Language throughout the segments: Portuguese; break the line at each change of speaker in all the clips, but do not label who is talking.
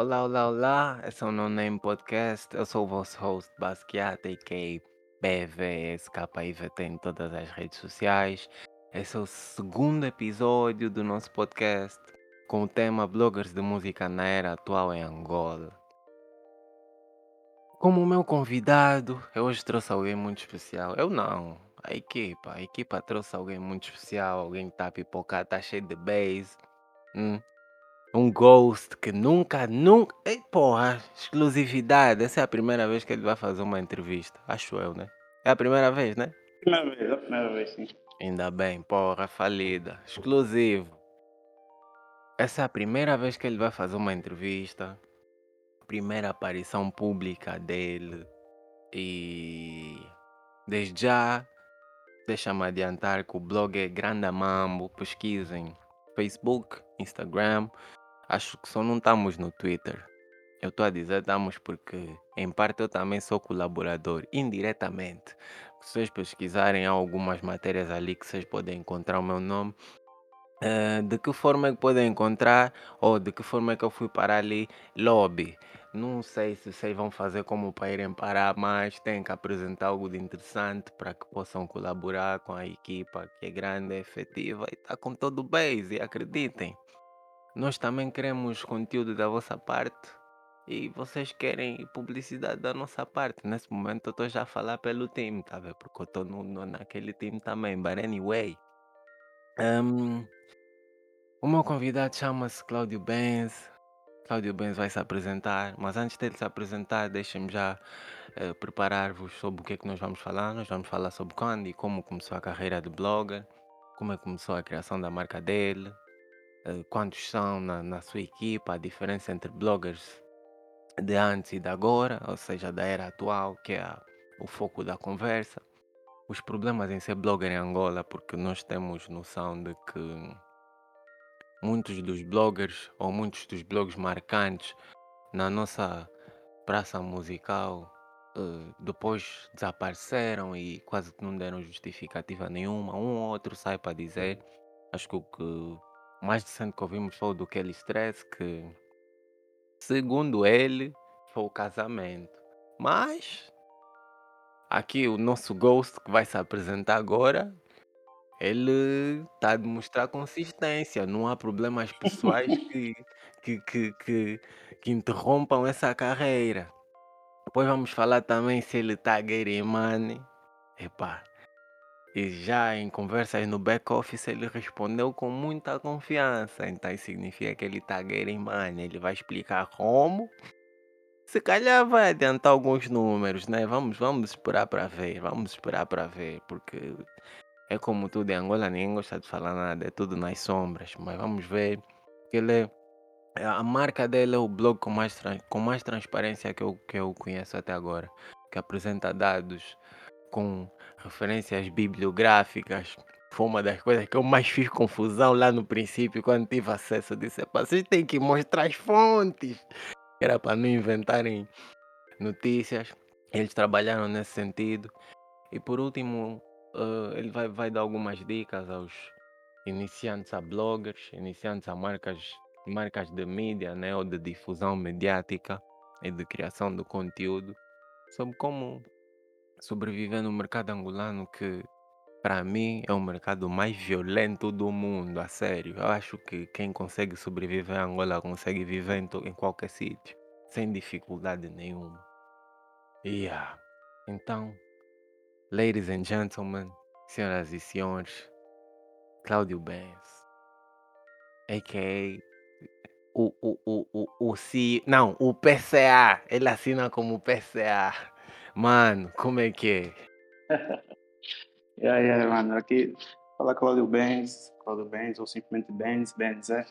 Olá, olá, olá, esse é o No Name Podcast. Eu sou o vosso host Basquiat, a.k.a. BVSKIVT em todas as redes sociais. Esse é o segundo episódio do nosso podcast com o tema Bloggers de Música na Era Atual em Angola. Como meu convidado, eu hoje trouxe alguém muito especial. Eu não, a equipa. A equipa trouxe alguém muito especial, alguém que está a pipocar, está cheio de base. Hum, um ghost que nunca, nunca. Ei, porra, exclusividade. Essa é a primeira vez que ele vai fazer uma entrevista. Acho eu, né? É a primeira vez, né?
Primeira vez, é a primeira vez, sim.
Ainda bem, porra, falida. Exclusivo. Essa é a primeira vez que ele vai fazer uma entrevista. Primeira aparição pública dele. E. Desde já, deixa-me adiantar que o blog é Grande Mambo. Pesquisem Facebook, Instagram. Acho que só não estamos no Twitter. Eu estou a dizer estamos porque, em parte, eu também sou colaborador, indiretamente. Se vocês pesquisarem, algumas matérias ali que vocês podem encontrar o meu nome. Eh, de que forma é que podem encontrar ou de que forma é que eu fui parar ali? Lobby. Não sei se vocês vão fazer como para irem parar, mas têm que apresentar algo de interessante para que possam colaborar com a equipa que é grande, efetiva e está com todo o base. Acreditem, nós também queremos conteúdo da vossa parte e vocês querem publicidade da nossa parte. Nesse momento eu estou já a falar pelo time, tá vendo? Porque eu estou naquele time também. But anyway, um, o meu convidado chama-se Cláudio Benz. Cláudio Benz vai se apresentar, mas antes dele se apresentar, deixem-me já eh, preparar-vos sobre o que é que nós vamos falar. Nós vamos falar sobre quando e como começou a carreira de blogger, como é que começou a criação da marca dele, eh, quantos são na, na sua equipa, a diferença entre bloggers de antes e de agora, ou seja, da era atual, que é a- o foco da conversa, os problemas em ser blogger em Angola, porque nós temos noção de que muitos dos bloggers ou muitos dos blogs marcantes na nossa praça musical eh, depois desapareceram e quase não deram justificativa nenhuma. Um ou outro sai para dizer. Acho que o que mais recente que ouvimos foi do Kelly Stress, que segundo ele foi o casamento. Mas aqui o nosso Ghost que vai se apresentar agora ele está a demonstrar consistência, não há problemas pessoais que, que, que, que, que interrompam essa carreira. Depois vamos falar também se ele está getting money. Epá, e já em conversas no back office ele respondeu com muita confiança. Então significa que ele está getting money. Ele vai explicar como. Se calhar vai adiantar alguns números, né? Vamos, vamos esperar para ver. Vamos esperar para ver, porque é como tudo em Angola, ninguém gosta de falar nada, é tudo nas sombras. Mas vamos ver ele é, a marca dele é o blog com mais, com mais transparência que eu, que eu conheço até agora, que apresenta dados com referências bibliográficas. Foi uma das coisas que eu mais fiz confusão lá no princípio, quando tive acesso. Eu disse: "Epá, vocês têm que mostrar as fontes. Era para não inventarem notícias. Eles trabalharam nesse sentido. E por último, eh, ele vai, vai dar algumas dicas aos iniciantes a bloggers, iniciantes a marcas, marcas de mídia né, ou de difusão mediática e de criação de conteúdo sobre como sobreviver no mercado angolano que para mim é o mercado mais violento do mundo, a sério. Eu acho que quem consegue sobreviver em Angola consegue viver em, em qualquer sítio, sem dificuldade nenhuma. Yeah. Então, ladies and gentlemen, senhoras e senhores, Cláudio Benz, a.k.a. O, o, o, o, o CEO, não, o PCA, ele assina como PCA. Mano, como é que é?
Yeah, yeah, mano. Aqui fala Cláudio Benz, Cláudio Benz, ou simplesmente Benz, Benz, é.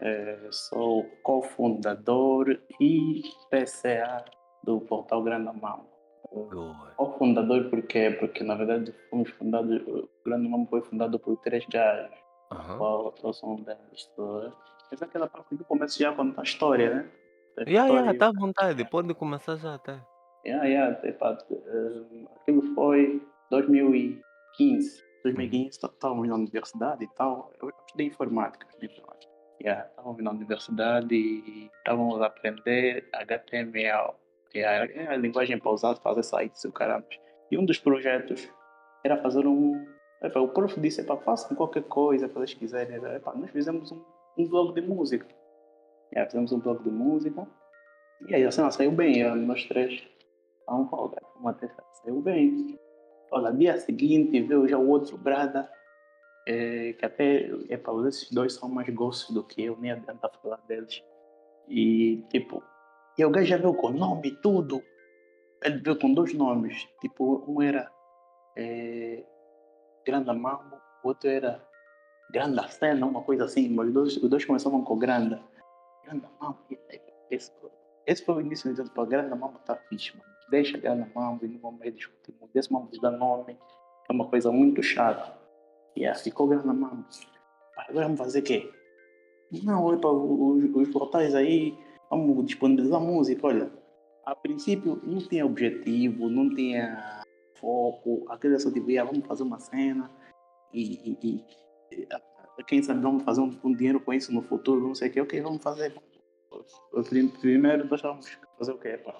É, sou cofundador e PCA do Portal Grande Mão.
Good.
Cofundador por quê? Porque na verdade fomos fundados, o Grande Mão foi fundado por três gajos.
Aham.
Qual são deles? Mas aquela parte do começo já conta a história, né? A
Yeah, yeah, tá à vontade. Pode começar já até.
Yeah, yeah, de fato. eh, aquilo foi 2015. 2015 tá- estávamos na universidade e tal. Eu estudei informática. estudei informática. Yeah, estávamos na universidade e estávamos a aprender HTML. Yeah, é a linguagem para usar fazer sites e o caramba. E um dos projetos era fazer um. Epa, o prof disse: façam qualquer coisa que vocês quiserem. Epa, nós fizemos um, um blog de música. Yeah, fizemos um blog de música. E aí a cena saiu bem, nós três. Vamos folga, uma terça saiu bem. Olha, dia seguinte veio já o outro brada, eh, que até, epa, esses dois são mais gostos do que eu, nem adianta falar deles. E, tipo, e o gajo já veio com nome tudo. Ele veio com dois nomes, tipo, um era eh, Grande Mambo, o outro era Grande Cena, uma coisa assim, mas os dois, os dois começavam com Grande. Grande Mambo, esse, esse foi o início dizendo para Grande Mambo tá fixe, mano. Deixa Grande Mambo e não vamos mais discutir muito. Esse Mambo dá nome, é uma coisa muito chata. E yeah, ficou Grande Mambo. Agora vamos fazer o quê? Não, epa, os, os portais aí, vamos disponibilizar música, olha. A princípio não tinha objetivo, não tinha foco, aquele só tipo, vamos fazer uma cena e, e- e- a- a- quem sabe vamos fazer um, um dinheiro com isso no futuro, não sei o que, ok, vamos fazer. Primeiro nós vamos fazer o quê? Pá?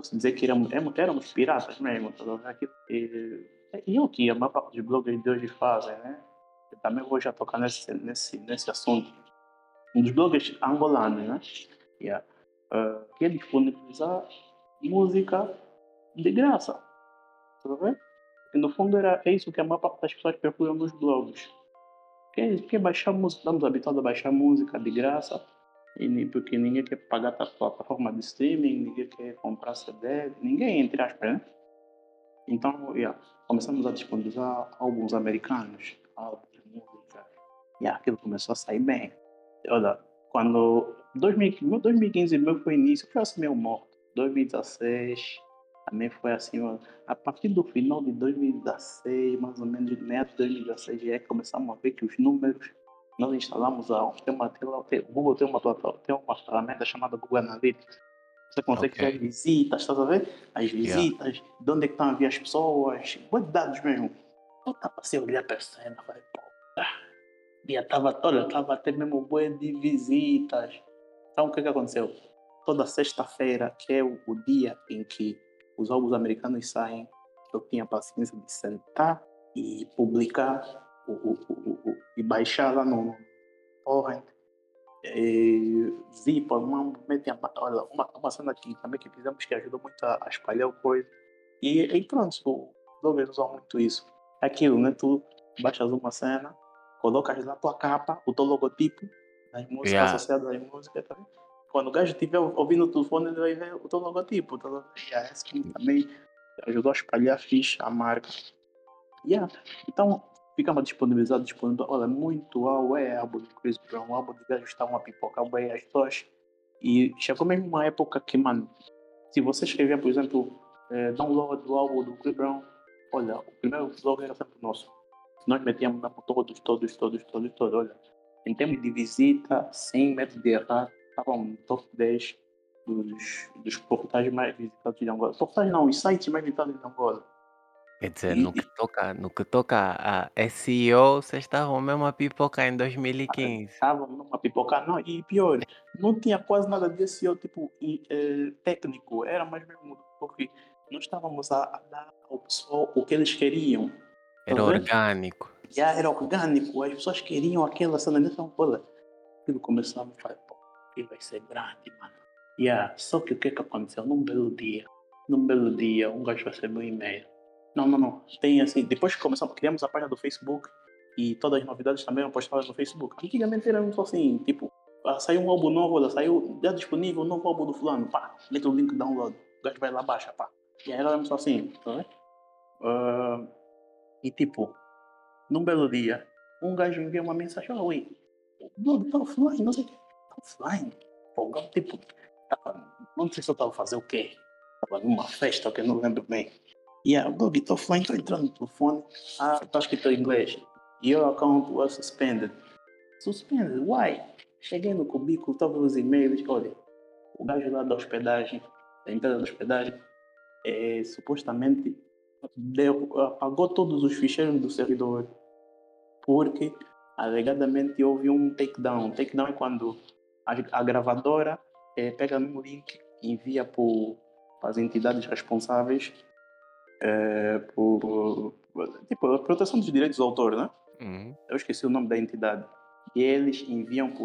Posso dizer que éramos, éramos, éramos piratas mesmo, tá? Aquilo- e, e é o que a maior parte dos bloggers de hoje fazem, né? Eu também vou já tocar nesse, nesse, nesse assunto. Um dos bloggers angolanos, né? Yeah. Uh, que é disponibilizar música de graça. Tá vendo? E no fundo era, é isso que a maior parte das pessoas procuram nos blogs. Quer, quer baixar música, estamos habituados a baixar música de graça, e, porque ninguém quer pagar a plataforma de streaming, ninguém quer comprar CD, ninguém, entre aspas, né? Então, yeah, começamos a disponibilizar álbuns americanos, álbuns música, e aquilo começou a sair bem. Olha, quando 2015, meu 2015 meu foi início, foi assim meio morto. 2016 também foi assim, a partir do final de 2016, mais ou menos, meados de 2016, já é que começamos a ver que os números, nós instalamos a, tem uma, tem, o Google tem uma, tem uma ferramenta chamada Google Analytics. Você consegue
Ok.
ver as visitas, estás a ver? As visitas, de onde é que estão a vir as pessoas, boa de dados mesmo. Eu estava assim, a olhar para a cena, falei, pô, ah, dia tava, olha, tava até mesmo boa de visitas. Então o que que aconteceu? Toda sexta-feira, que é o, o dia em que os álbuns americanos saem, eu tinha paciência de sentar e publicar o, o, o, o- e baixar lá no torrent. E, zipa, uma, olha, uma, uma cena aqui também que fizemos que ajudou muito a, a espalhar o coisa. E, e pronto, o bloggers usam muito isso. É aquilo, né? Tu baixas uma cena, colocas na tua capa o teu logotipo das músicas
Yeah.
associadas às músicas, tá vendo? Quando o gajo estiver ouvindo o telefone, ele vai ver o teu logotipo. Tá vendo? yeah, esse também ajudou a espalhar a ficha, a marca. Yeah. Então, ficamos disponibilizados, disponível. Olha, muito álbum, é álbum de Chris Brown, álbum de gajos estavam a pipocar bem as pessoas. E chegou mesmo uma época que, mano, se você escrever, por exemplo, eh, download do álbum do Chris Brown, olha, o primeiro blog era sempre nosso. Nós metíamos mesmo todos, todos, todos, todos, todos. Olha, em termos de visita, sem medo de errar, estavam no top 10 dos, dos portais mais visitados de Angola. Portais não, os sites mais visitados de Angola.
Quer dizer,
E-
no que toca, no que toca a SEO, vocês estavam mesmo a pipocar em 2015.
Estavam numa pipoca, não, e pior, não tinha quase nada desse eu, tipo, e, eh, técnico, era mais mesmo porque nós estávamos a, a dar ao pessoal o que eles queriam.
Era
Tá vendo?
orgânico.
Já era orgânico, as pessoas queriam aquela cena, então, olha, aquilo começava a falar, pô, que vai ser grande, mano. Yeah, só que o que que aconteceu? Num belo dia, num belo dia, um gajo recebeu um e-mail. Não, não, não, tem assim, depois que começamos, criamos a página do Facebook e todas as novidades também eram postadas no Facebook. Antigamente era só assim, tipo, ah, saiu um álbum novo, saiu, já disponível um novo álbum do fulano, pá, mete o link download, o gajo vai lá, baixa, pá. E aí era só assim, tá vendo? Ah, E tipo, num belo dia, um gajo envia uma mensagem, oh, oi, o blog tá offline, não sei o que, tá offline. Pô, tipo, tava, não sei se eu estava a fazer o quê, estava numa festa, que eu não lembro bem. Yeah, o blog tá offline, estou entrando no telefone, ah, está escrito em inglês, your account was suspended. Suspended, why? Cheguei no cubículo, estava os e-mails, olha, o gajo lá da hospedagem, da empresa da hospedagem, é, supostamente deu, apagou todos os ficheiros do servidor porque alegadamente houve um takedown. Takedown é quando a, a gravadora é, pega um link e envia para as entidades responsáveis é, por tipo, a proteção dos direitos do autor, né?
Uhum.
Eu esqueci o nome da entidade. E eles enviam para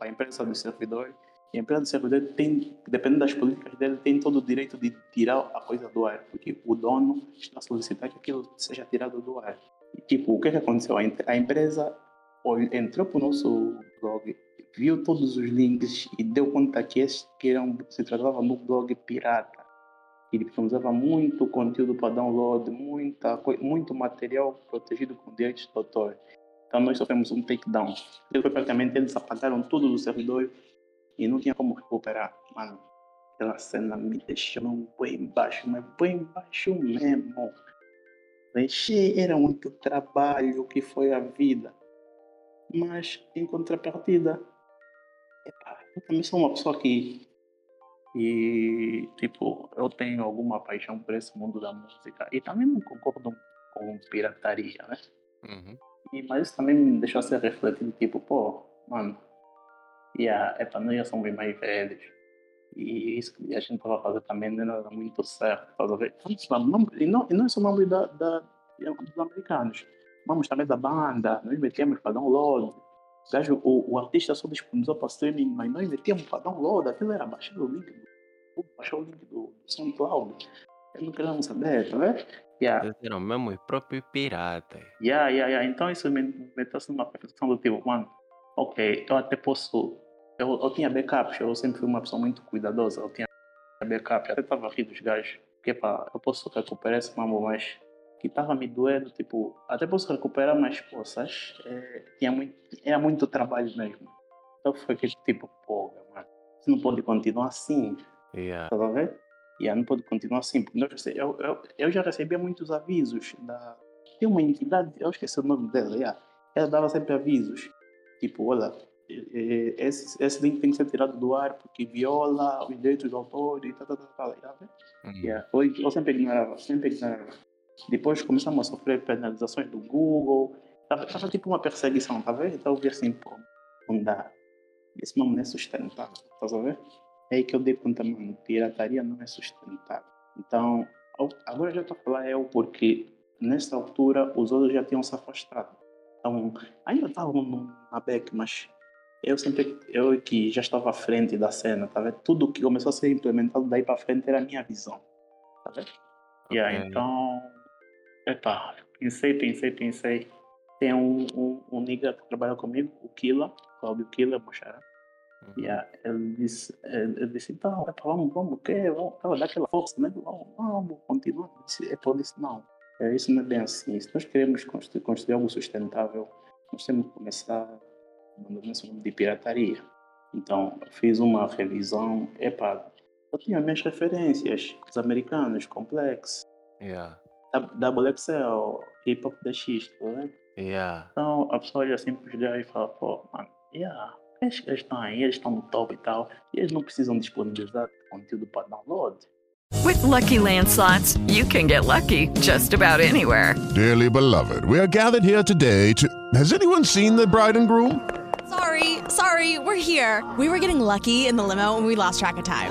a empresa do servidor. E a empresa do servidor tem, dependendo das políticas dele, tem todo o direito de tirar a coisa do ar, porque o dono está a solicitar que aquilo seja tirado do ar. E, tipo, o que, que aconteceu? A empresa entrou para o nosso blog, viu todos os links e deu conta que, esse, que eram, se tratava um blog pirata usava muito conteúdo para download, muita, muito material protegido com direitos de autor. Então nós sofremos um takedown. Depois praticamente eles apagaram tudo do servidor e não tinha como recuperar. Mano, aquela cena me deixou bem embaixo, mas bem embaixo mesmo. Era muito trabalho que foi a vida. Mas em contrapartida, eu também sou uma pessoa que e, tipo, eu tenho alguma paixão por esse mundo da música. E também não concordo com pirataria, né?
Uhum.
E, mas isso também me deixou ser refletido, tipo, pô, mano, yeah, é para nós somos mais velhos. E isso que a gente estava fazendo também não era muito certo, tá ver? E não, e não é nome da, da, dos americanos. Vamos também da banda, nós metíamos para download, Gajo, o, o artista só disponibilizou para streaming, mas nós metíamos para download, aquilo era baixar o link do baixar o link do, SoundCloud. Eu não queria saber, tá vendo?
Yeah. Eles eram mesmo os próprios piratas.
Yeah, yeah, yeah. Então isso me, me trouxe uma percepção do tipo, mano, ok, eu até posso. Eu, eu tinha backups, eu sempre fui uma pessoa muito cuidadosa, eu tinha backup, até estava rindo dos gajos, porque pá, eu posso recuperar esse mambo, mas que estava me doendo, tipo, até posso recuperar, mas, pô, sabes, é, tinha muito, era muito trabalho mesmo. Então foi que, tipo, pô, mano, você não pode continuar assim,
yeah.
tá vendo? Yeah, não pode continuar assim, porque eu, eu, eu já recebia muitos avisos da... Tem uma entidade, eu esqueci o nome dela, yeah. ela dava sempre avisos, tipo, olha, esse, esse link tem que ser tirado do ar porque viola os direitos do autor e tal, tal, tal, tal. Uhum. Yeah. Eu, eu sempre ignorava, sempre ignorava. Depois começamos a sofrer penalizações do Google. Estava tipo uma perseguição, tá vendo? Então eu vi assim, pô, não dá. Esse nome não é sustentável, tá vendo? É aí que eu dei conta, mano, pirataria não é sustentável. Então, agora já estou a falar eu porque nessa altura os outros já tinham se afastado. Então, ainda estavam na back, mas eu sempre, eu que já estava à frente da cena, tá vendo? Tudo que começou a ser implementado daí para frente era a minha visão, tá vendo? Okay. Yeah, então, Epá, pensei, pensei, pensei. Tem um, um, um nigga que trabalha comigo, o Killa, Claudio Killa, Mochara. Uhum. Yeah, ele disse, ele disse, então, epá, vamos, vamos, o quê? Vamos, vamos dar aquela força, né? Vamos, vamos, continuar. Epá, eu disse, não, é, isso não é bem assim. Se nós queremos construir, construir algo sustentável, nós temos que começar de pirataria. Então, fiz uma revisão, epá, eu tinha minhas referências, os americanos, Complex,
yeah.
Double XL, Hip Hop DX, tá vendo?
Yeah.
Então a pessoa já sempre olha e fala, pô, mano, yeah, eles, eles estão aí, eles estão no top e tal, e eles não precisam disponibilizar conteúdo para download.
With lucky landslots, you can get lucky just about anywhere.
Dearly beloved, we are gathered here today to. Has anyone seen the bride and groom?
Sorry, sorry, we're here. We were getting lucky in the limo and we lost track of time.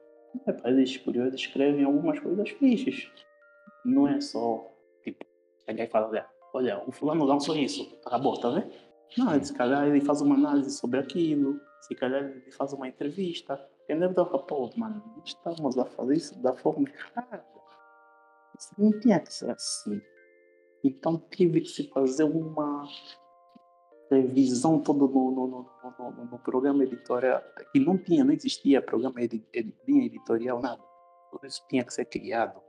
Epá, eles, curiosos, escrevem algumas coisas fixes. Não é só, tipo, chegar e falar, olha, olha, o fulano lançou isso, acabou, tá vendo? Não, se calhar ele faz uma análise sobre aquilo, se calhar ele faz uma entrevista. Eu deve estar pô, mano, estamos a fazer isso da forma errada. Isso não tinha que ser assim. Então tive que se fazer uma revisão todo no, no, no, no, programa editorial, que não tinha, não existia programa edi, linha editorial, nada. Tudo isso tinha que ser criado.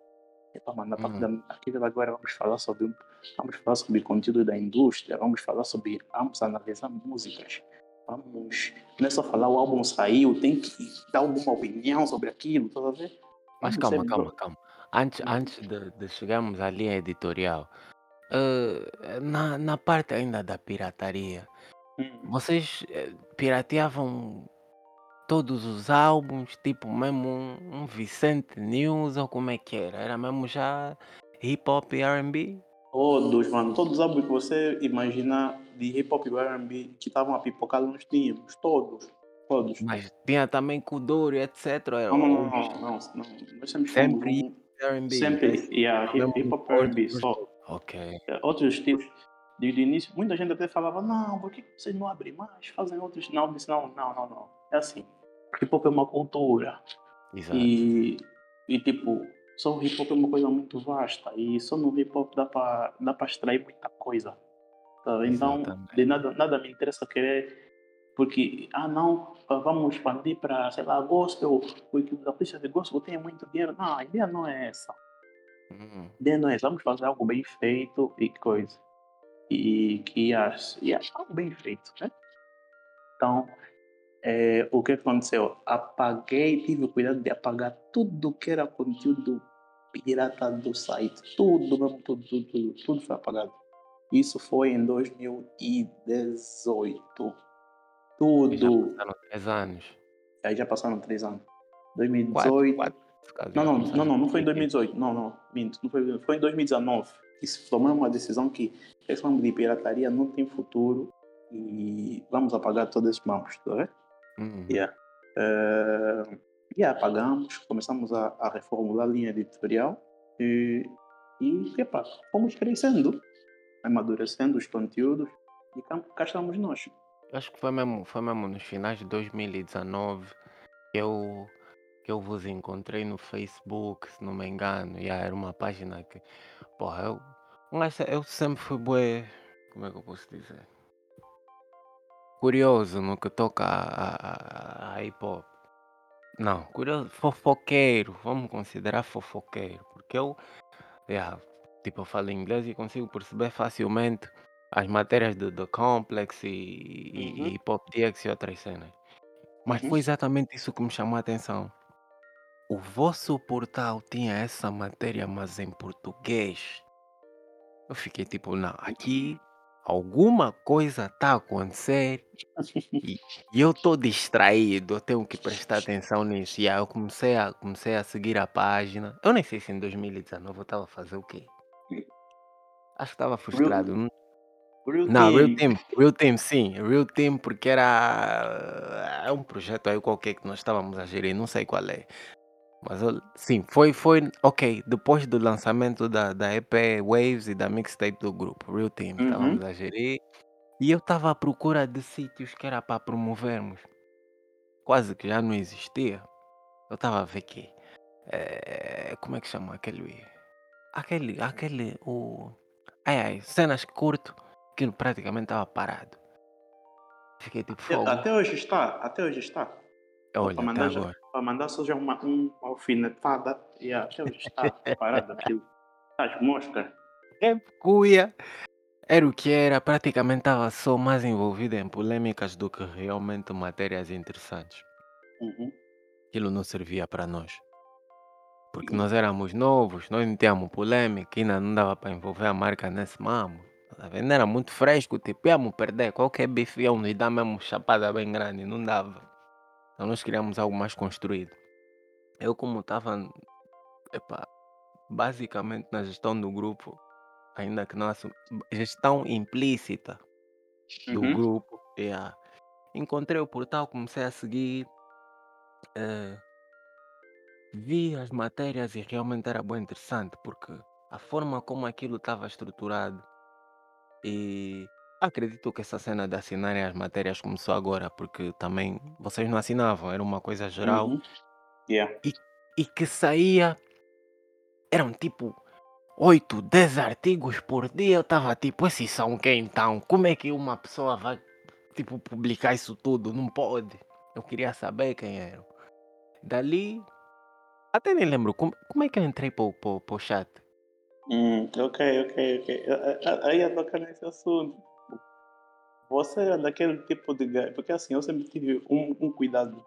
É para mandar
Uhum.
para aquilo agora vamos falar sobre vamos falar sobre conteúdo da indústria, vamos falar sobre vamos analisar músicas, vamos não é só falar o álbum saiu, tem que dar alguma opinião sobre aquilo, tá ver?
Mas calma,
ser
calma, calma. Antes, antes de, de chegarmos à linha editorial, eh, na, na parte ainda da pirataria, vocês eh, pirateavam todos os álbuns, tipo mesmo um, um Vicente News ou como é que era? Era mesmo já hip hop e R&B?
Todos, mano, todos os álbuns que você imaginar de hip hop e R&B que estavam a pipocar, nós tínhamos, todos, todos.
Mas tinha também Kuduro e etc.
Não, não, não, não, não, nós sempre fomos
Sempre.
Sempre, yeah, hip, hop
outro-
R&B, só.
Ok.
É, Outros estilos, desde o início, muita gente até falava, não, por que vocês não abrem mais, fazem outros? Não, eu disse, não, não, não, não. É assim, hip hop é uma cultura.
Exato.
E, e tipo, só o hip hop é uma coisa muito vasta. E só no hip hop dá pra, dá pra extrair muita coisa. tá? Então,
Exatamente.
de nada, nada me interessa querer. Porque, ah não, vamos expandir para, sei lá, gospel, porque os artistas de gospel têm muito dinheiro. Não, a ideia não é essa.
Hum,
é essa. Vamos fazer algo bem feito e coisa. E que as, e é algo bem feito, né? Então, é, o que aconteceu? Apaguei, tive o cuidado de apagar tudo que era conteúdo pirata do site. Tudo, mesmo, tudo, tudo, tudo, tudo foi apagado. Isso foi em 2018.
e já
Tudo.
passaram três anos.
Aí já passaram três anos.
Quatro,
2018.
quatro. caso
Não, não, não, não, não foi em 2018. Não, não, minto. Não foi, foi em 2019 que se tomou uma decisão que esse ramo de pirataria não tem futuro e vamos apagar todos esses mamos, tá vendo?
Hum.
Yeah. Eh, e apagamos, começamos a, a reformular a linha editorial e, e epa, fomos crescendo, amadurecendo os conteúdos e cá, cá estamos nós.
Acho que foi mesmo, foi mesmo nos finais de 2019 que eu, que eu vos encontrei no Facebook, se não me engano. E era uma página que, porra, eu, eu sempre fui bué, como é que eu posso dizer? Curioso no que toca a, a- a- hip hop. Não, curioso, fofoqueiro, vamos considerar fofoqueiro, porque eu, yeah, tipo, eu falo inglês e consigo perceber facilmente as matérias do The Complex e, e,
Uhum.
e Pop DX e outras cenas. Mas
Uhum.
foi exatamente isso que me chamou a atenção. O vosso portal tinha essa matéria, mas em português. Eu fiquei tipo, não, aqui alguma coisa está a acontecer e, e eu estou distraído, eu tenho que prestar atenção nisso. E aí eu comecei a, comecei a seguir a página. Eu nem sei se em 2019 eu estava a fazer o quê. Acho que estava frustrado. não-
Real
Não, Real
Team.
Team, Real Team sim, Real Team porque era é um projeto aí qualquer que nós estávamos a gerir, não sei qual é. Mas sim, foi, foi ok, depois do lançamento da, da EP Waves e da mixtape do grupo, Real Team,
Uhum.
estávamos a gerir. E eu estava à procura de sítios que era para promovermos. Quase que já não existia. Eu estava a ver que. eh, como é que chama aquele. Aquele. Aquele. O. Ai ai, cenas que curto. Aquilo praticamente estava parado. Fiquei tipo fogo.
Até hoje está, até hoje está.
Olha, até agora.
Para mandar só já uma, uma alfinetada. E até hoje está parado aquilo. As moscas.
É cuia. Era o que era, praticamente estava só mais envolvido em polêmicas do que realmente matérias interessantes.
Uhum.
Aquilo não servia para nós. Porque nós éramos novos, nós não tínhamos polêmica, ainda não dava para envolver a marca nesse mamo. Tá vendo? Era muito fresco, tipo, íamos perder. Qualquer bife iam nos dar mesmo chapada bem grande, não dava. Então nós queríamos algo mais construído. Eu como estava, basicamente na gestão do grupo, ainda que não assumi, gestão implícita do
Uhum.
grupo, yeah. encontrei o portal, comecei a seguir, eh, vi as matérias e realmente era bem interessante, porque a forma como aquilo estava estruturado e acredito que essa cena de assinarem as matérias começou agora, porque também vocês não assinavam, era uma coisa geral
Uhum. Yeah.
e, e que saía, eram tipo 8, 10 artigos por dia. Eu estava tipo, esses são quem então? Como é que uma pessoa vai tipo publicar isso tudo? Não pode. Eu queria saber quem eram. Dali, até nem lembro como, como é que eu entrei para o chat.
Hum, ok, ok, ok. Aí a tocar nesse assunto. Você é daquele tipo de. Porque assim, eu sempre tive um, um cuidado.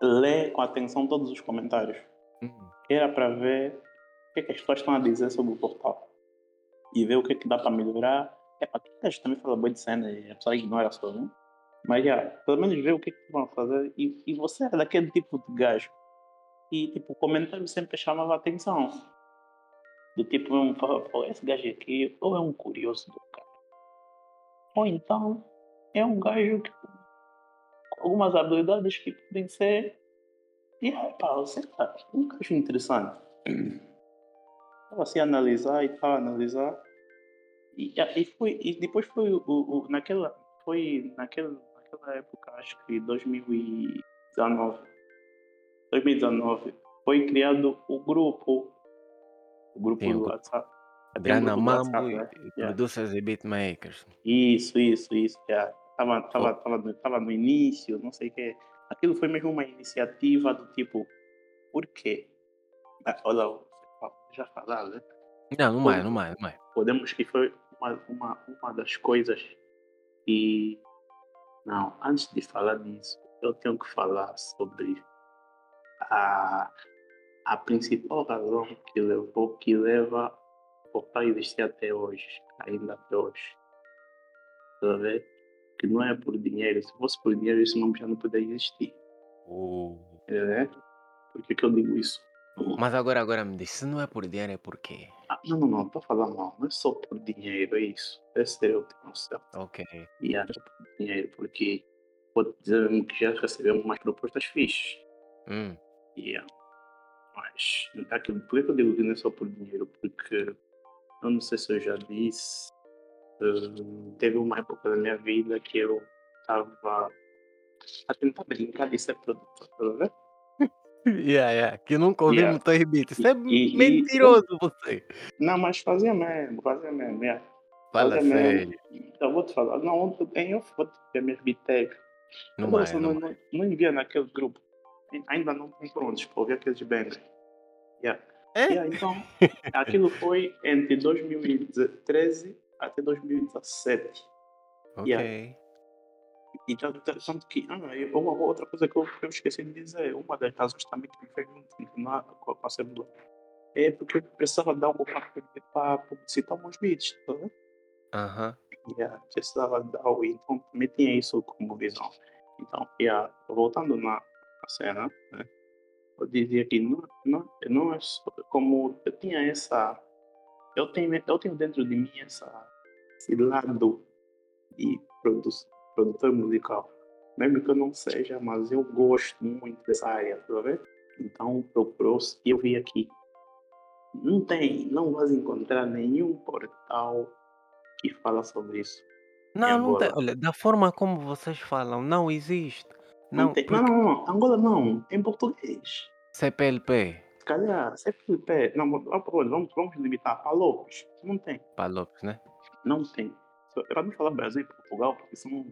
Ler com atenção todos os comentários.
Hum.
Era para ver o que, é que as pessoas estão a dizer sobre o portal. E ver o que, é que dá para melhorar. É para que gajo também fala bem de cena e a pessoa ignora só, né? Mas já, pelo menos ver o que, é que vão fazer. E, e você era daquele tipo de gajo. E tipo, o comentário sempre chamava a atenção. Do tipo, um esse gajo aqui ou é um curioso do cara. Ou então é um gajo que, com algumas habilidades que podem ser. E é, pá, sei lá, um gajo interessante. Estava assim a analisar e tal, analisar. E, e, foi, e depois foi o, o, naquela. Foi naquela, naquela época, acho que 2019. 2019 foi criado o grupo. O grupo
Sim,
do. WhatsApp.
Grana Mambo
né?
e
Yeah.
Producers e Beatmakers.
Isso, isso, isso. Já. Tava, tava, tava, no, tava no início, não sei o quê. Aquilo foi mesmo uma iniciativa do tipo, por quê? Ah, olha, já falaram, né?
Não, não mais, não mais, não mais.
Podemos que foi uma, uma, uma das coisas que. Não, antes de falar disso, eu tenho que falar sobre a, a principal razão que levou, que leva o portal a existir até hoje, ainda até hoje. Tá ver? Que não é por dinheiro. Se fosse por dinheiro, isso não já não poderia existir. É? Por que, que eu digo isso?
Mas agora, agora me diz, se não é por dinheiro, é por quê?
Ah, não, não, não, estou falando mal. Não é só por dinheiro, é isso. Esse é o conceito.
Ok.
E é por dinheiro, porque pode dizer que já recebemos mais propostas fixas.
Hum.
Yeah. Mas aquilo, por que eu digo que não é só por dinheiro? Porque eu não sei se eu já disse. Hum, teve uma época da minha vida que eu estava a tentar brincar de ser produtor, vendo?
Yeah, yeah. Que nunca ouvimos
Yeah.
yeah. beat. Isso é
E- e-
mentiroso você.
Não, mas fazia mesmo, fazia mesmo. Yeah.
Fala
Fazia
sério.
mesmo. Eu vou te falar. Não, ontem em off vou te ver minhas bitecas.
Não
só
não
não, não, não envia naquele grupo. Ainda não estão prontos para ouvir aqueles bangers. Yeah. Yeah, então, aquilo foi entre 2013 até 2017.
Ok.
Yeah. E tanto, tanto que, ah, uma outra coisa que eu, que eu esqueci de dizer, uma das razões também que me fez continuar com a, Assembleia é porque eu precisava dar algo para publicitar meus beats, tá vendo?
Aham.
Yeah, precisava dar algo, então também tinha isso como visão. Então, yeah, voltando na, na cena, né, eu dizia que não, não, não é só, como eu tinha essa, eu tenho, eu tenho dentro de mim essa, esse lado de produ produtor musical. Mesmo que eu não seja, mas eu gosto muito dessa área, tá vendo? Então procurou e eu vi aqui. Não tem, não vas encontrar nenhum portal que fala sobre isso.
Não, não tem. Olha, da forma como vocês falam, não existe.
Não,
Não,
tem,
porque
não, não, não, Angola não, em português.
CPLP,
Se calhar, CPLP, não, vamos, vamos, limitar para Lopes. Não tem,
Palopes, né?
não tem. Para não falar Brasil e Portugal, porque são,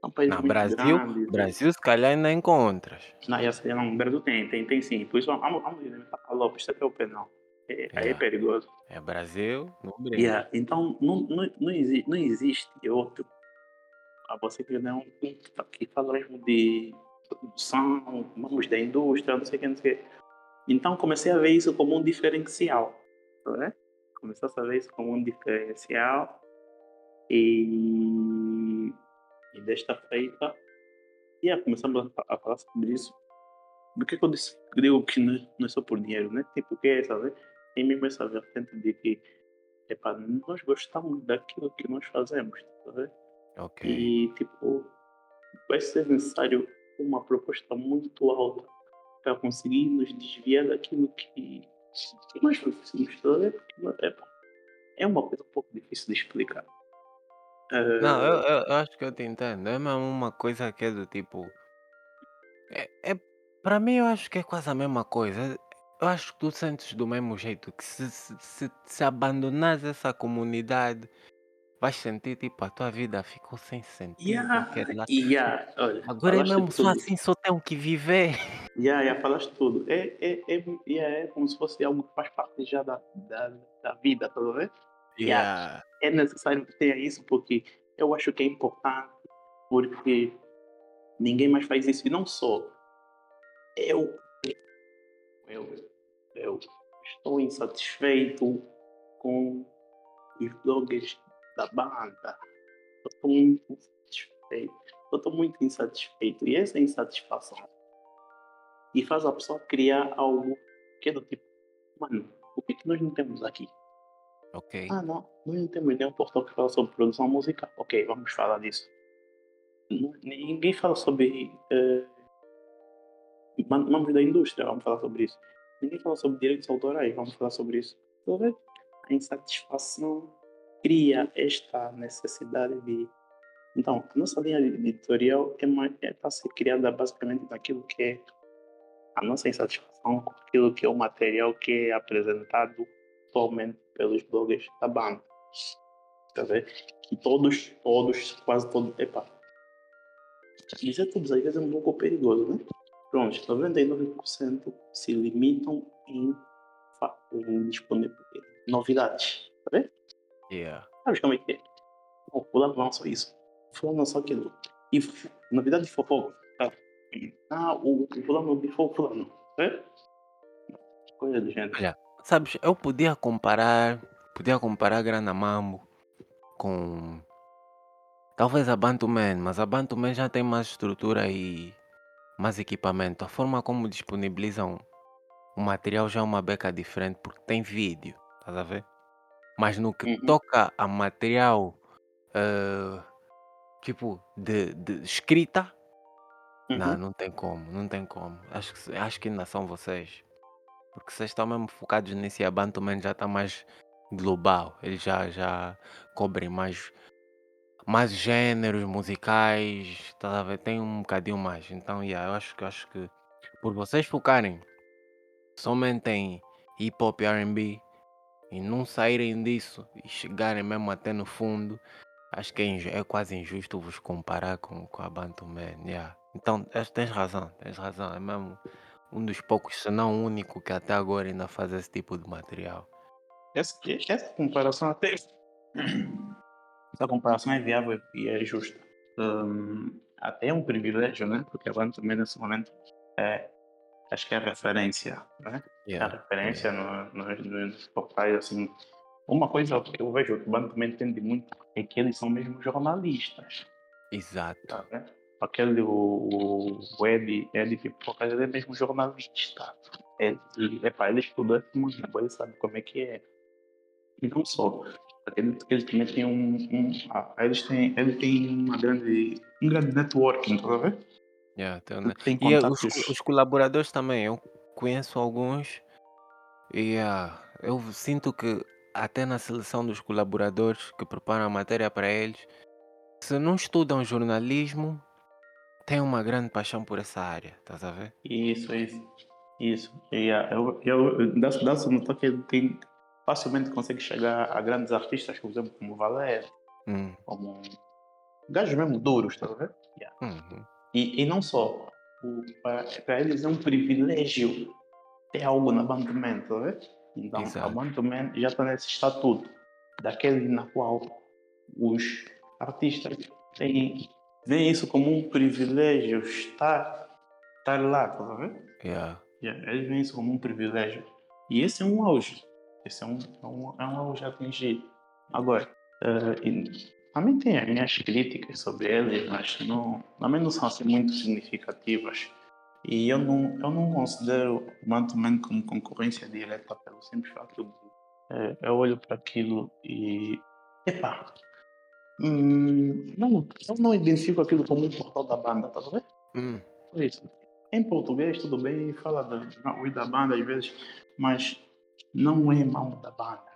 são países
Não,
muito
Brasil,
grandes.
Brasil se calhar ainda encontras.
Não, eu sei, não, Brasil tem, tem, tem sim. Por isso vamos, vamos limitar para Lopes, CPLP não. É, Aí é perigoso.
É Brasil, não brinca.
Yeah, então não, não, não, exi não existe outro. A você que não que fala mesmo de produção, vamos da indústria, não sei o que, não sei o que. Então comecei a ver isso como um diferencial. Né? Comecei a ver isso como um diferencial e, e desta feita yeah, começamos a, a falar sobre isso. Do que, eu digo que não, não é só por dinheiro, né? Tipo, que é sabe? Tem mesmo essa vertente de que epa, nós gostamos daquilo que nós fazemos, sabe?
Ok.
E tipo, vai ser necessário uma proposta muito alta para conseguir nos desviar daquilo que, nós fazemos, sabe? Porque epa, é uma coisa um pouco difícil de explicar.
Não, eu, eu, eu acho que eu te entendo. É mesmo uma coisa que é do tipo. É, é, para mim, eu acho que é quase a mesma coisa. Eu acho que tu sentes do mesmo jeito que se, se, se, se abandonares essa comunidade, vais sentir tipo a tua vida ficou sem sentido.
Yeah,
lá.
yeah, olha,
Agora é mesmo só assim, só tenho que viver.
Yeah, yeah, falaste tudo. É, é, é, yeah, é como se fosse algo que faz parte já da, da, da vida, tá vendo?
Yeah.
É necessário que tenha isso porque eu acho que é importante, porque ninguém mais faz isso. E não só. Eu, eu, eu estou insatisfeito com os bloggers da banda. Eu estou muito insatisfeito. Eu estou muito insatisfeito. E essa insatisfação e faz a pessoa criar algo que é do tipo, mano, o que, que nós não temos aqui?
Ok.
Ah, não, nós não temos nenhum portal que fala sobre produção musical. Ok, vamos falar disso. Ninguém fala sobre. eh, man- Vamos da indústria, vamos falar sobre isso. Ninguém fala sobre direitos autorais, vamos falar sobre isso. Tá vendo? A insatisfação cria esta necessidade de. Então, nossa linha editorial é está é, a ser criada basicamente daquilo que é a nossa insatisfação com aquilo que é o material que é apresentado atualmente pelos bloggers da banda. Tá vendo? Que todos, todos, quase todos, epa, dizer todos às vezes é um pouco perigoso, né? Pronto, 99% se limitam em, em disponibilizar novidades, tá vendo?
Yeah.
Sabe como é que é? O fulano lançou isso, o fulano lançou aquilo. E f- novidade de fofoca, tá? Ah, o, fulano bifou o fulano, vendo? Coisa do gênero.
Olha, sabes, eu podia comparar, podia comparar Grana Mambo com talvez a Bantu Man, mas a Bantu Man já tem mais estrutura e mais equipamento. A forma como disponibilizam o material já é uma beca diferente porque tem vídeo, estás a ver? Mas no que toca a material eh, tipo de, de escrita, não,
Uhum.
não tem como, não tem como. Acho que, acho que ainda são vocês. Porque vocês estão mesmo focados nisso e a Bantu Man já está mais global. Eles já, já cobrem mais, mais gêneros musicais, tá a ver? Tem um bocadinho mais. Então, yeah, eu acho que acho que por vocês focarem somente em hip hop e R&B e não saírem disso e chegarem mesmo até no fundo, acho que é, é quase injusto vos comparar com, com a Man. Yeah. Então, tens razão, tens razão. É mesmo um dos poucos, se não o único, que até agora ainda faz esse tipo de material.
Essa, essa comparação até. Essa comparação é viável e é justa. Hum, até é um privilégio, né? Porque a também nesse momento é. Acho que é a referência, né?
Yeah,
A referência no, no, nos portais, assim. Uma coisa que eu vejo que o banda também entende muito é que eles são mesmo jornalistas.
Exato.
Tá, né? Aquele, o, o, Ed, Ed Pipoca, ele é mesmo jornalista. Ele, epa, ele estudou esse mundo, ele sabe como é que é. E não só. Ele, ele também tem um. um ah, eles têm, ele tem uma grande, um grande networking, tá vendo?
Yeah, tem, né?
Tem
E eh, os, os colaboradores também, eu conheço alguns e ah, eu sinto que até na seleção dos colaboradores que preparam a matéria para eles, se não estudam jornalismo, têm uma grande paixão por essa área, estás a ver?
Isso, isso. Isso. E, ah, eu, eu, dá, dá se notar que ele tem, facilmente consegue chegar a grandes artistas, por exemplo, como Valério,
Hum,
como gajos mesmo duros, tá vendo? Yeah.
uhum.
E, e não só. Para eles é um privilégio ter algo na Bandman, tá vendo? Então, a
Exato.
Bandman já está nesse estatuto, daquele na qual os artistas têm, veem isso como um privilégio estar, estar lá, tá vendo?
Yeah.
Yeah, eles veem isso como um privilégio. E esse é um auge. Esse é um, é um, é um auge atingido. Agora, uh, também tem as minhas críticas sobre eles, mas não, também não são assim muito significativas. E eu não, eu não considero o Mantuman como concorrência direta pelo simples fato de é, eu olho para aquilo e. Epá! Hum, não, eu não identifico aquilo como um portal da banda, tá vendo?
Hum.
Por isso. Em português, tudo bem, fala da, da banda às vezes, mas não é mão da banda.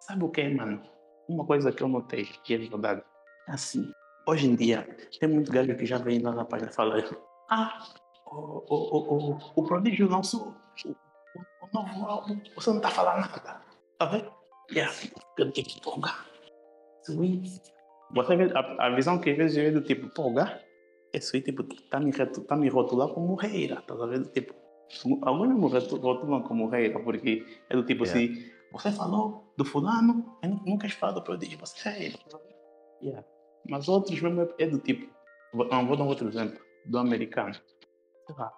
Sabe o que é, mano? Uma coisa que eu notei, que é verdade. Assim, hoje em dia, tem muito gajo que já vem lá na página falando: Ah, o, o, o, o, o Prodígio lançou o, o, novo álbum, você não tá falando nada. Tá vendo? Yeah. Eu tenho que empolgar. Você vê, a, a visão que às vezes é do tipo, empolgar, isso aí, tipo, tá me, tá me rotular como reira, tá vendo? Tipo, alguns me rotulam como reira, porque é do tipo yeah. assim, você falou do fulano, eu não quer falar do prodígio, você é reira. Yeah. Mas outros mesmo é do tipo, vou, vou dar um outro exemplo, do americano. Sei lá,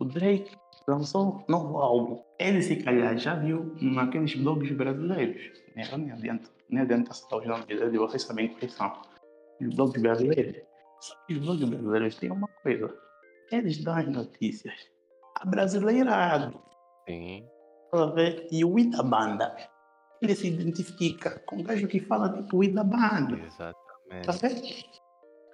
o Drake lançou novo álbum. Ele, se calhar, já viu naqueles blogs brasileiros. Né? Eu nem adianta, nem adianta citar os nomes dele, vocês sabem quais são. Os blogs brasileiros. Só que os blogs brasileiros têm uma coisa. Eles dão as notícias a brasileirado.
Sim.
E o I da banda, ele se identifica com o gajo que fala tipo o I da banda.
Exatamente.
Tá?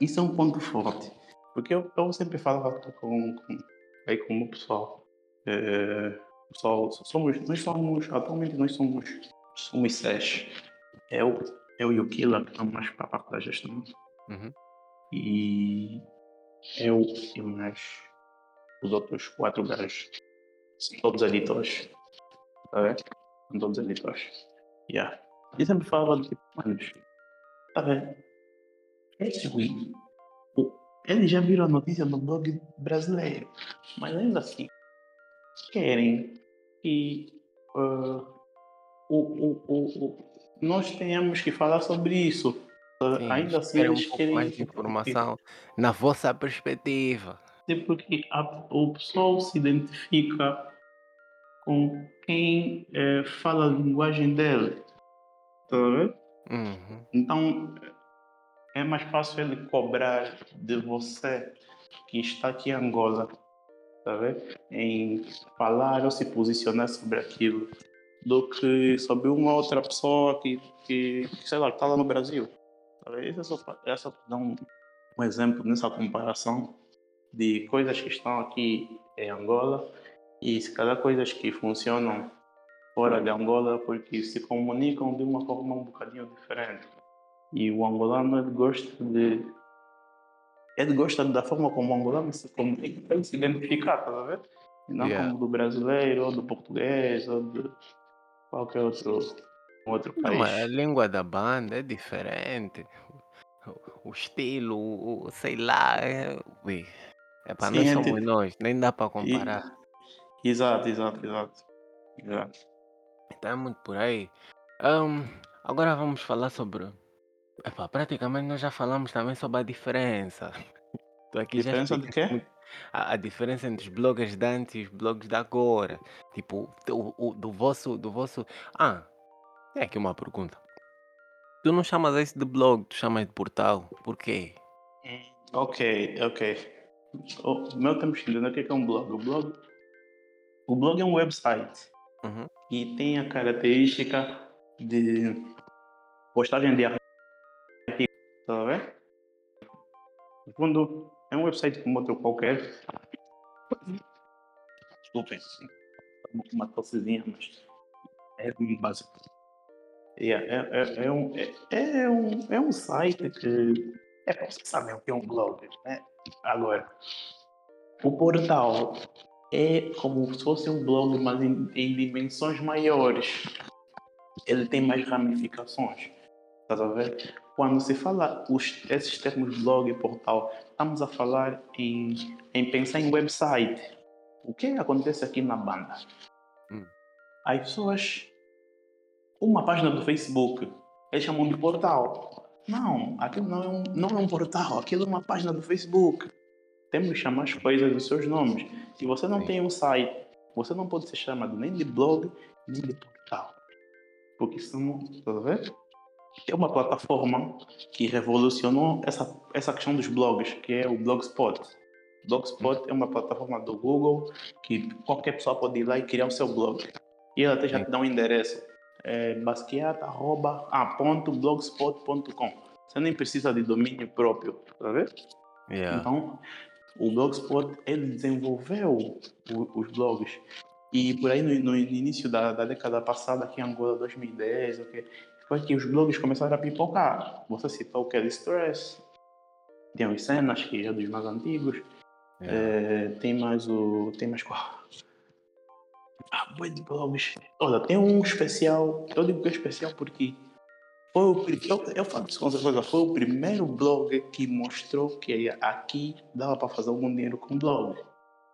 Isso é um ponto forte. Porque eu, eu sempre falo com, com, aí com o pessoal. É, pessoal somos, nós somos, atualmente nós somos, somos seis. Eu, eu e o Kila, que estamos mais para a parte da gestão.
Uhum.
E eu e mais os outros quatro gajos. Todos editores. Tá vendo? São todos editores. Yeah. E sempre falava de tipo, manos, tá vendo? Esse Wii, eles já viram a notícia no blog brasileiro, mas ainda assim, querem que uh, o, o, o, o, nós tenhamos que falar sobre isso.
Sim,
ainda assim,
querem
eles
um pouco
querem
mais de informação na vossa perspectiva.
É porque a, o pessoal se identifica com quem é, fala a linguagem dele. Tá?
Uhum.
Então é mais fácil ele cobrar de você que está aqui em Angola, tá? Em falar ou se posicionar sobre aquilo, do que sobre uma outra pessoa que, que sei lá, está lá no Brasil. Tá? Essa é só, essa dá um, um exemplo nessa comparação de coisas que estão aqui em Angola e se calhar coisas que funcionam fora de Angola porque se comunicam de uma forma um bocadinho diferente. E o angolano ele gosta de ele gosta da forma como o angolano se comunica para se identificar, tá vendo? E não
Yeah.
como do brasileiro, ou do português, ou de qualquer outro, outro
Não,
país.
mas a língua da banda é diferente. O, o estilo, o, sei lá. É, é para nós
é
somos nós, nem dá para comparar.
Exato, exato, exato. exato.
É muito por aí. Ahn, agora vamos falar sobre. Praticamente nós já falamos também sobre a diferença. Tu aqui já
Diferença de
explicaste
quê?
A, a diferença entre os bloggers de antes e os blogs de agora. Tipo, o, o- do vosso. Do vosso. Ah, tem aqui uma pergunta. Tu não chamas esse de blog, tu chamas de portal. Por quê?
Ok, ok. O meu que entender o que é que é um blog. O blog, o blog é um website
Uhum.
e tem a característica de postagem de artigos. Tá vendo? No fundo, é um website como outro qualquer. Desculpem, uma tossezinha, mas é muito básico. Yeah, é, é, é, um, é, é um, é um site que é para você saber o que é um blog, né? Agora, o portal é como se fosse um blog, mas em, em dimensões maiores. Ele tem mais ramificações. Estás a ver? Quando se fala os, esses termos blog e portal, estamos a falar em, em pensar em website. O que acontece aqui na banda?
Hum.
As pessoas. Uma página do Facebook, eles chamam de portal. Não, aquilo não é um, não é um portal, aquilo é uma página do Facebook. Temos que chamar as coisas dos seus nomes. Se você não tem um site, Você não pode ser chamado nem de blog, nem de portal. Porque são, tá vendo? É uma plataforma que revolucionou essa, essa questão dos blogs, que é o Blogspot. Blogspot é uma plataforma do Google que qualquer pessoa pode ir lá e criar o seu blog. E ela até já te dá um endereço. É basquiat.blogspot.com Você nem precisa de domínio próprio, tá vendo?
Yeah.
Então, o Blogspot, ele desenvolveu o- os blogs. E por aí, no, no início da, da década passada, aqui em Angola, 2010, ok, foi que os blogs começaram a pipocar. Você citou o Kelly Stress, tem os cenas, que é dos mais antigos. É, tem mais o. Tem mais qual? Ah, boi de blogs. Olha, tem um especial. Eu digo que é especial porque foi o, eu, eu falo isso com certeza, foi o primeiro blog que mostrou que aqui dava para fazer algum dinheiro com blog.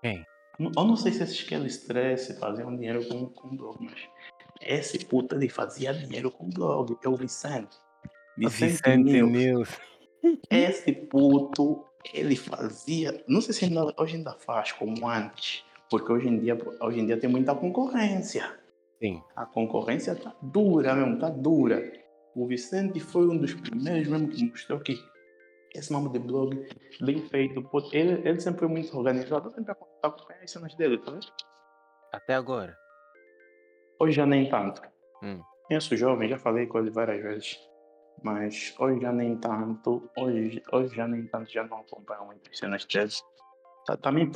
Quem?
Eu não sei se esses Kelly Stress faziam dinheiro com, com blog, mas esse puta ele fazia dinheiro com blog. É o Vicente.
Vicente
News.
News.
Esse puto, ele fazia. Não sei se ainda, hoje ainda faz como antes. Porque hoje em dia, hoje em dia tem muita concorrência.
Sim.
A concorrência tá dura mesmo, tá dura. O Vicente foi um dos primeiros mesmo que mostrou que esse nome de blog bem feito. Ele, ele sempre foi muito organizado, eu sempre acompanhei as cenas dele, tá vendo?
Até agora.
Hoje já nem tanto.
Hum.
Conheço jovem, já falei com ele várias vezes. Mas hoje já nem tanto. Hoje, hoje já nem tanto, já não acompanho muitas cenas dele. Tá, tá meio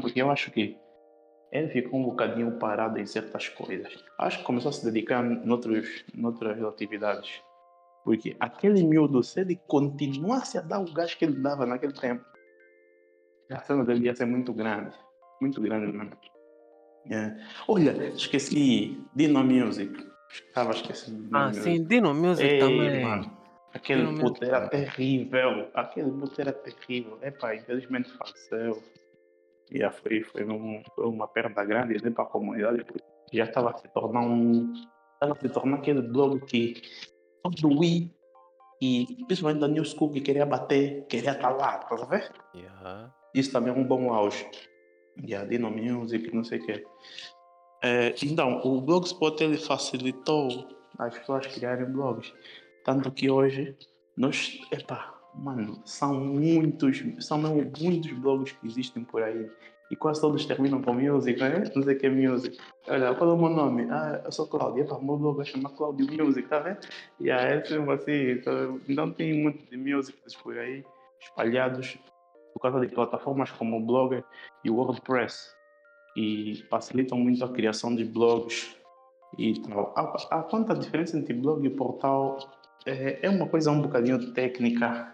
porque eu acho que ele ficou um bocadinho parado em certas coisas. Acho que começou a se dedicar noutros, noutras atividades. Porque aquele miúdo, se ele continuasse a dar o gás que ele dava naquele tempo, a cena dele ia ser muito grande. Muito grande mesmo. É. Olha, esqueci Dino Music. Estava esquecendo. Dino
Ah,
Music.
sim, Dino Music
Ei,
também.
Mano, aquele puto era terrível. Aquele puto era terrível. Epá, infelizmente faleceu. E já foi, foi, um, foi uma perda grande né, para a comunidade, porque já estava se tornar um. Estava se tornar aquele blog que todo Wii e principalmente da New School que queria bater, queria estar lá, tá a ver?
Yeah.
Isso também é um bom auge. E a Dino Music, não sei o quê. É, então, o Blogspot ele facilitou as pessoas criarem blogs. Tanto que hoje, nós, epá, mano, são muitos, são muitos blogs que existem por aí. E quase todos terminam com music, né? Não sei o que é music. Olha, qual é o meu nome? Ah, eu sou Claudio. Epá, o meu blog vai chamar Claudio Music, tá vendo? E aí, é sempre assim. Então, tem muito de musics por aí, espalhados por causa de plataformas como o Blogger e o WordPress, que facilitam muito a criação de blogs e tal. A, a diferença entre blog e portal é, é uma coisa um bocadinho técnica.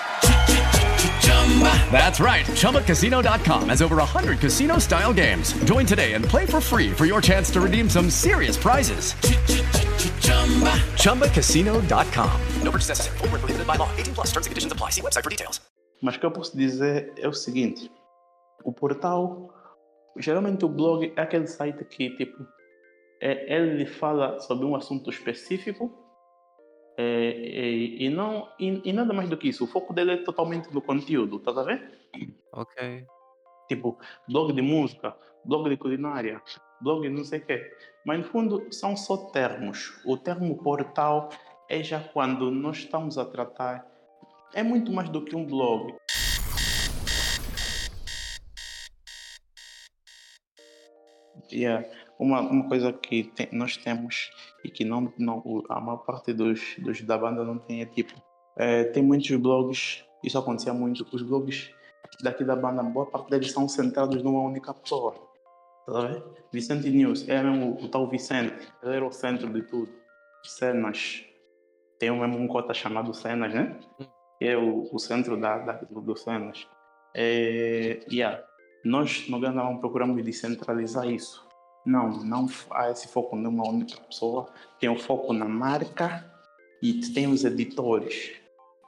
That's right. ChumbaCasino.com has over 100 casino style games. Join today and play for free for your chance to redeem some serious prizes. ChumbaCasino.com.
No purchase necessary. Void where prohibited by law. 18 plus. Terms and conditions apply. See website for details.
Mas o que eu posso dizer é o seguinte: o portal, geralmente o blog é aquele site que, tipo, é, ele fala sobre um assunto específico é, e, e não, e, e nada mais do que isso. O foco dele é totalmente no conteúdo, tá a ver?
Ok.
Tipo, blog de música, blog de culinária, blog não sei o quê. Mas no fundo são só termos. O termo portal é já quando nós estamos a tratar. É muito mais do que um blog. Yeah. Uma, uma coisa que tem- nós temos e que não, não a maior parte dos, dos da banda não tem é tipo é, tem muitos blogs isso acontecia muito os blogs daqui da banda boa parte deles são centrados numa única pessoa Tá? Vicente News, é mesmo o tal Vicente, ele era o centro de tudo. Cenas. Tem mesmo um cota chamado Cenas, né? Que é o, o centro da, da, do, Cenas. É, yeah. Nós no Uganda procuramos descentralizar isso. Não, não há esse foco numa única pessoa. Tem o foco na marca e tem os editores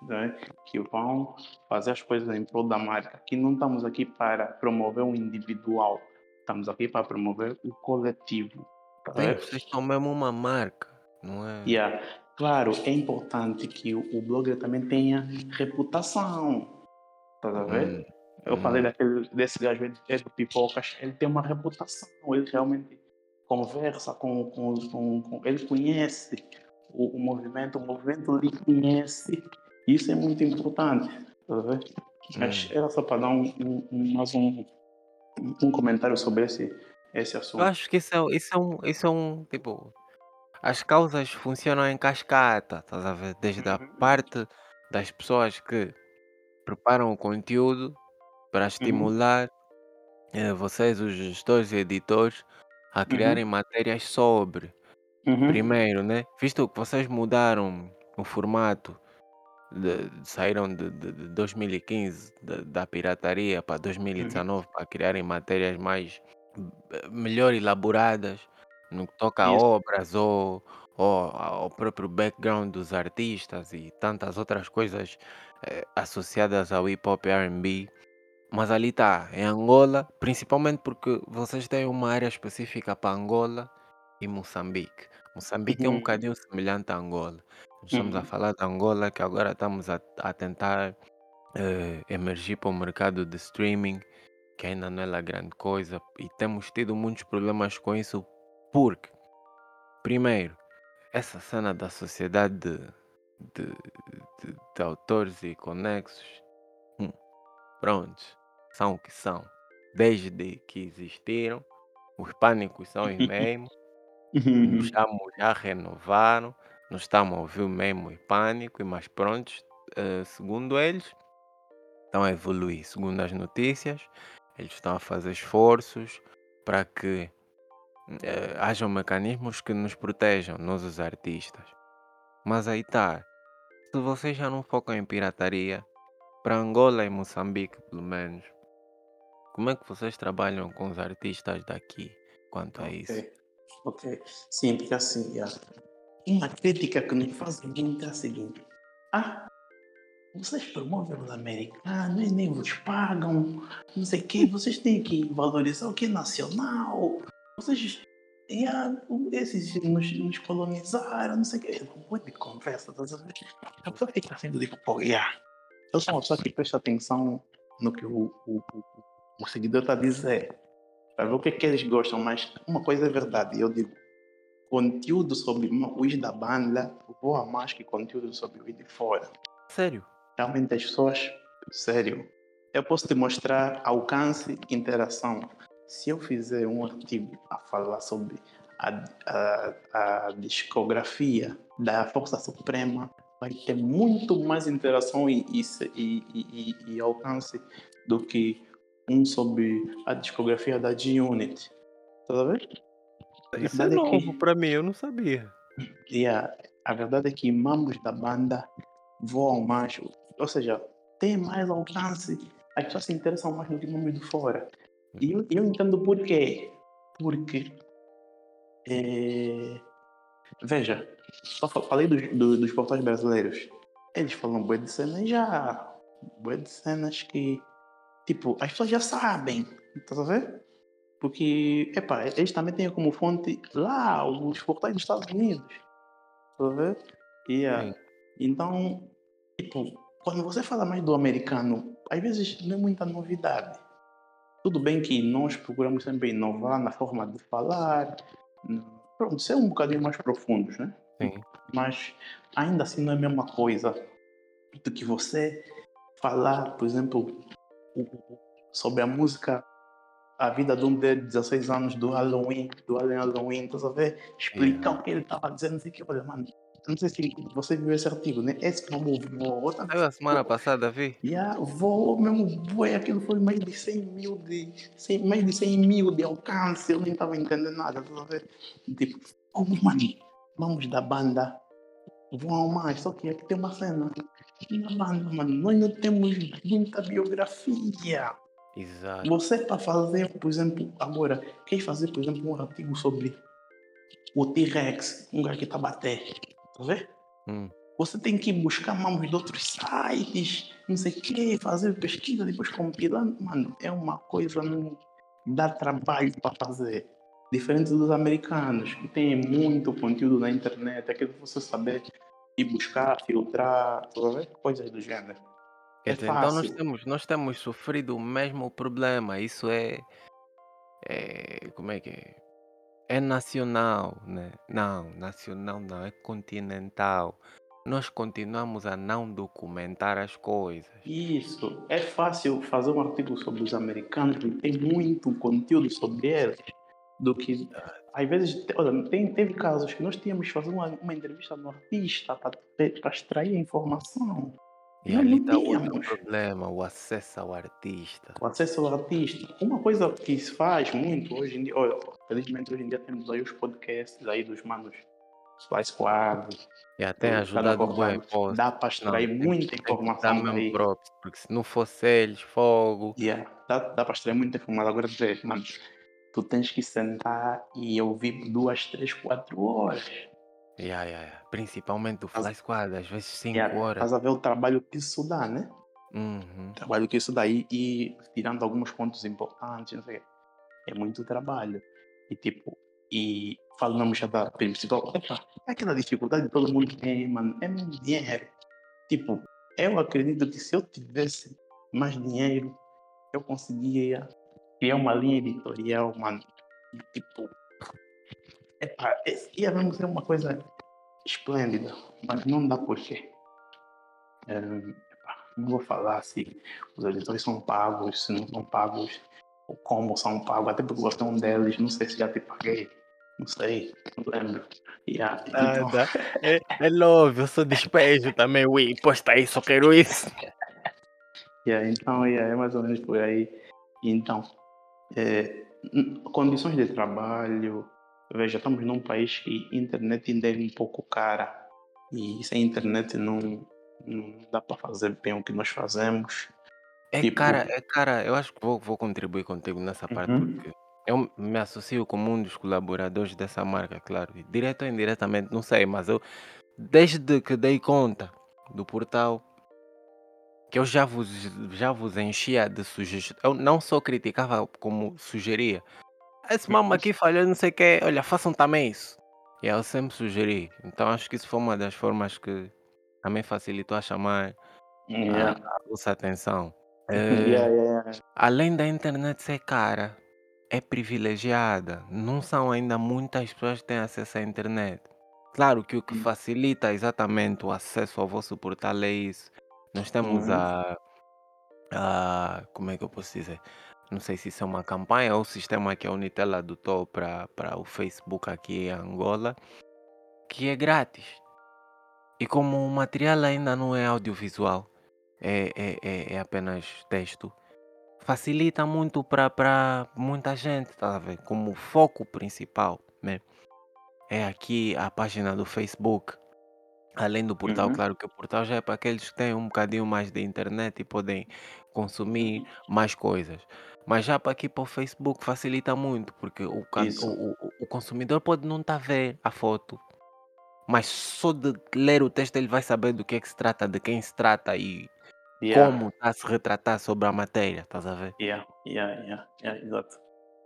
né, que vão fazer as coisas em prol da marca. Aqui não estamos aqui para promover um individual, estamos aqui para promover o coletivo. tá
Bem,
vendo?
vocês são mesmo uma marca, não é?
Yeah. Claro, é importante que o, blogger também tenha reputação. Tá a ver? Eu
hum.
falei daquele, desse gajo ele é do Pipocas, ele tem uma reputação, ele realmente conversa com, com, com, com ele conhece o, o movimento, o movimento lhe conhece. Isso é muito importante. Tá? Mas era só para dar um, um- um- mais um, um comentário sobre esse, esse assunto.
Eu acho que isso é, isso é um, isso é um, tipo, as causas funcionam em cascata, estás a ver? Desde a parte das pessoas que preparam o conteúdo para estimular eh, vocês, os gestores e editores, a criarem matérias sobre.
Uhum.
Primeiro, né? Visto que vocês mudaram o formato, de- saíram de, de- de 2015 da, pirataria para 2019 para criarem matérias mais eh, melhor elaboradas no que toca a
Isso.
obras ou, ou ao próprio background dos artistas e tantas outras coisas eh, associadas ao hip hop e R&B. Mas ali está, em Angola, principalmente porque vocês têm uma área específica para Angola e Moçambique. Moçambique é um
Uhum.
bocadinho semelhante a Angola. Estamos a
Uhum.
falar de Angola, que agora estamos a, a tentar eh, emergir para o mercado de streaming, que ainda não é lá grande coisa, e temos tido muitos problemas com isso, porque, primeiro, essa cena da sociedade de, de, de- de autores e conexos, hum, prontos, são o que são. Desde que existiram, os pânicos são os mesmos, os chamos já renovaram, não estamos a ouvir o mesmo pânico, mais prontos, eh, segundo eles, estão a evoluir. Segundo as notícias, eles estão a fazer esforços para que eh, hajam mecanismos que nos protejam, nós os artistas. Mas aí está, se vocês já não focam em pirataria, para Angola e Moçambique pelo menos, como é que vocês trabalham com os artistas daqui quanto a isso?
Ok, ok. Sim, porque assim, yeah. uma crítica que nos fazem muito é a seguinte: Ah, vocês promovem os americanos, nem vos pagam, não sei o quê, vocês têm que valorizar o que é nacional, vocês. Yeah, esses nos, nos colonizaram, não sei o quê. Um monte de conversa, tá? A pessoa fica assim, tipo, pô, yeah. Eu sou uma pessoa que presta atenção no que o, o, o, o seguidor está a dizer para ver o que, é que eles gostam, mas uma coisa é verdade, eu digo, conteúdo sobre os da banda voa mais que conteúdo sobre os de fora.
Sério?
Realmente as pessoas, sério, eu posso te mostrar alcance e interação. Se eu fizer um artigo a falar sobre a, a, a discografia da Força Suprema, vai ter muito mais interação e, e, e, e, e- e alcance do que um sobre a discografia da G-Unit. Tá? A
Isso é
verdade é que-
novo para mim, eu não sabia.
e a, a verdade é que membros da banda voam mais, ou seja, tem mais alcance, as pessoas se interessam mais no que membros de fora. E eu, eu entendo por quê. Porque, eh, veja, só fa- falei dos, do- dos portais brasileiros, eles falam bué de cenas já, bué de cenas que, tipo, as pessoas já sabem, tá a ver? Porque, epá, eles também têm como fonte lá os portais dos Estados Unidos. Tá a ver? E, ah, então, tipo, quando você fala mais do americano, às vezes não é muita novidade. Tudo bem que nós procuramos sempre inovar na forma de falar, pronto, ser um bocadinho mais profundos, né?
Sim.
Mas ainda assim não é a mesma coisa do que você falar, por exemplo, sobre a música a vida de um de 16 anos do Halloween, do Alien Halloween, tá a ver? Explicar o que ele estava dizendo, não sei o que. Eu falei, mano, não sei se você viu esse artigo, né? Esse mesmo voou. tá-
Saiu a semana passada, vi?
Yeah, voou mesmo, boi, aquilo foi mais de 100 mil de, 100, mais de 100 mil de alcance, eu nem estava entendendo nada, tá a ver? Tipo, oh, mano, vamos da banda, voam mais, só que aqui tem uma cena, na banda, mano, nós não temos muita biografia.
Exato.
Você para fazer, por exemplo, agora, quer fazer, por exemplo, um artigo sobre o T-Rex, um gajo que está bater, tá vendo?
Hum.
Você tem que buscar mamos de outros sites, não sei o quê, fazer pesquisa, depois compilar. Mano, é uma coisa, não dá trabalho para fazer. Diferente dos americanos, que tem muito conteúdo na internet, aquilo que você saber e buscar, filtrar, coisas do gênero. É
dizer, então nós temos, nós temos sofrido o mesmo problema. Isso é, é. Como é que é? É nacional, né? Não, nacional não, é continental. Nós continuamos a não documentar as coisas.
Isso. É fácil fazer um artigo sobre os americanos, que tem muito conteúdo sobre eles, do que. Às vezes, olha, tem, teve casos que nós tínhamos que fazer uma, uma entrevista no artista para extrair a informação.
E
Nós
ali
não
está outro problema, o acesso ao artista.
O acesso ao artista. Uma coisa que se faz muito hoje em dia, olha, felizmente hoje em dia temos aí os podcasts aí dos manos Fly Squad.
E até
do
ajudado bem.
Dá para extrair
que-
muita informação
mesmo
daí.
props, porque se não fosse eles, fogo.
Yeah, dá, dá para extrair muita informação. Agora, dizer, mano, tu tens que sentar e ouvir duas, três, quatro horas.
Yeah, yeah, yeah. Principalmente o Fly Squad, às vezes 5
Yeah,
horas.
Estás a ver o trabalho que isso dá, né?
Uhum.
Trabalho que isso dá e, e tirando alguns pontos importantes, não sei o quê. É muito trabalho. E tipo, e falamos já da principal, epa, aquela dificuldade que todo mundo tem, mano, é muito dinheiro. Tipo, eu acredito que se eu tivesse mais dinheiro, eu conseguia criar uma linha editorial, mano. E, tipo, epa, esse ia mesmo ser uma coisa esplêndida, mas não dá porquê. É, não vou falar se os editores são pagos, se não são pagos, ou como são pagos, até porque é um deles, não sei se já te paguei, não sei, não lembro. Yeah, então-
Nada. É, é love, eu sou despejo também, ui, posta aí, só quero isso.
Yeah, então, yeah, é mais ou menos por aí. Então, é, condições de trabalho, veja, estamos num país que a internet ainda é um pouco cara e sem internet não, não dá para fazer bem o que nós fazemos.
É
Tipo-
cara, é cara, eu acho que vou, vou contribuir contigo nessa parte
Uhum.
porque eu me associo como um dos colaboradores dessa marca, claro, direto ou indiretamente, não sei, mas eu desde que dei conta do portal que eu já vos já vos enchia de sugestões, eu não só criticava como sugeria. Esse mama aqui falhou, não sei o que, olha, façam também isso. E eu sempre sugeri. Então acho que isso foi uma das formas que também facilitou a chamar
Yeah.
a, a vossa atenção. Eh,
Yeah, yeah, yeah.
Além da internet ser cara, é privilegiada. Não são ainda muitas pessoas que têm acesso à internet. Claro que o que facilita exatamente o acesso ao vosso portal é isso. Nós temos
Uhum.
a, a. Como é que eu posso dizer? Não sei se isso é uma campanha ou o sistema que a Unitel adotou para o Facebook aqui em Angola, que é grátis. E como o material ainda não é audiovisual, é, é, é, é apenas texto, facilita muito para muita gente, tá ver? Como foco principal, né? É aqui a página do Facebook. Além do portal,
Uhum.
claro que o portal já é para aqueles que têm um bocadinho mais de internet e podem consumir mais coisas. Mas já para aqui para o Facebook facilita muito, porque o, can-
Isso.
o, o, o consumidor pode não estar a ver a foto, mas só de ler o texto ele vai saber do que é que se trata, de quem se trata e
Yeah.
como está a se retratar sobre a matéria, estás a ver?
Yeah, yeah, yeah, yeah, exato.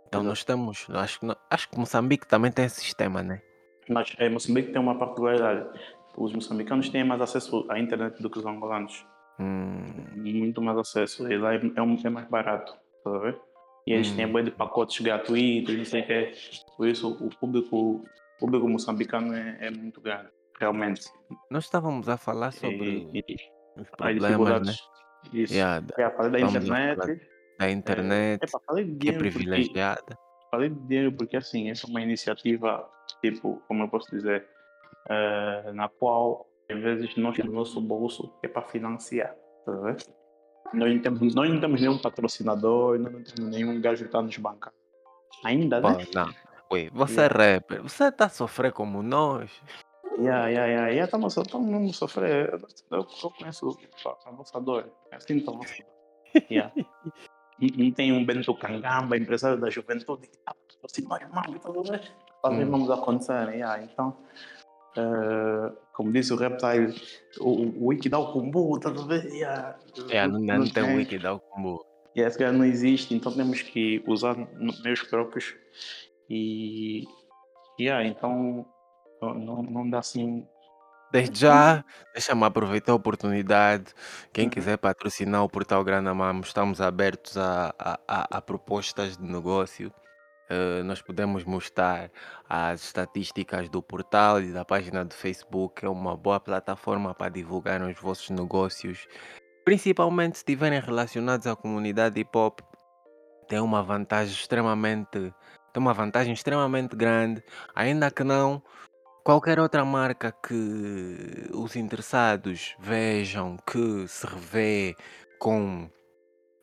Então nós temos, acho que, acho que Moçambique também tem esse sistema, né?
Mas é, Moçambique tem uma particularidade. Os moçambicanos têm mais acesso à internet do que os angolanos.
Hum,
Muito mais acesso. E lá é, é, um- é mais barato, tá a ver? E eles têm
Hum.
bem de pacotes gratuitos, não sei o que. Por isso o público, o público moçambicano é, é muito grande, realmente.
nós estávamos a falar sobre
E, e,
os
as
problemas, né?
Isso.
Yeah, da-
É, da
a falar
internet.
da internet,
É, falei de
que é
dinheiro porque
privilegiada.
falei de dinheiro porque assim, essa é uma iniciativa, tipo, como eu posso dizer, eh, na qual às vezes nós do nosso bolso é para financiar, tá a ver? Nós não temos, nós não temos nenhum patrocinador, nós não temos nenhum gajo que está nos bancando. Ainda, né?
não. Ui, você é
Yeah.
rapper, você está a sofrer como nós.
Yeah, yeah, yeah, yeah, estamos estamos a sofrer. Eu, eu conheço a, a vossa dor. É assim tão yeah. E, tem um Bento Cangamba, empresário da juventude, que está patrocinando irmão, tudo mais. Fazer
Hum.
vamos acontecer. Yeah. Então, eh, como disse o Reptile, o, o combo, tá? Yeah.
É, não, não, tem o combo.
E esse cara não existe, então temos que usar meios próprios. E. Yeah, então. Não, não, dá assim.
Desde já, deixa-me aproveitar a oportunidade. Quem quiser patrocinar o Portal Grana Mamo, estamos abertos a, a- a propostas de negócio. Eh, nós podemos mostrar as estatísticas do portal e da página do Facebook. É uma boa plataforma para divulgar os vossos negócios, principalmente se estiverem relacionados à comunidade hip hop. Tem uma vantagem extremamente, tem uma vantagem extremamente grande, ainda que não qualquer outra marca que os interessados vejam que se revê com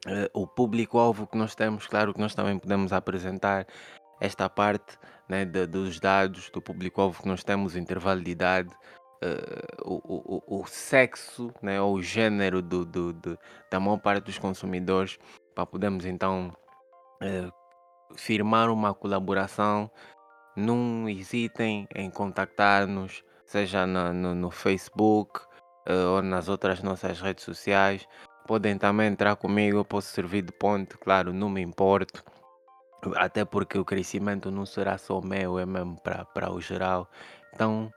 eh, o público-alvo que nós temos, claro que nós também podemos apresentar esta parte né, de- dos dados do público-alvo que nós temos, o intervalo de idade, eh, o, o- o- sexo, né, ou o gênero do, do- do- da maior parte dos consumidores, para podermos então eh, firmar uma colaboração não hesitem em contactar-nos, seja na- no, no Facebook eh, ou nas outras nossas redes sociais. Podem também entrar comigo, eu posso servir de ponte, claro, não me importo. Até porque o crescimento não será só meu, é mesmo para o geral. Então,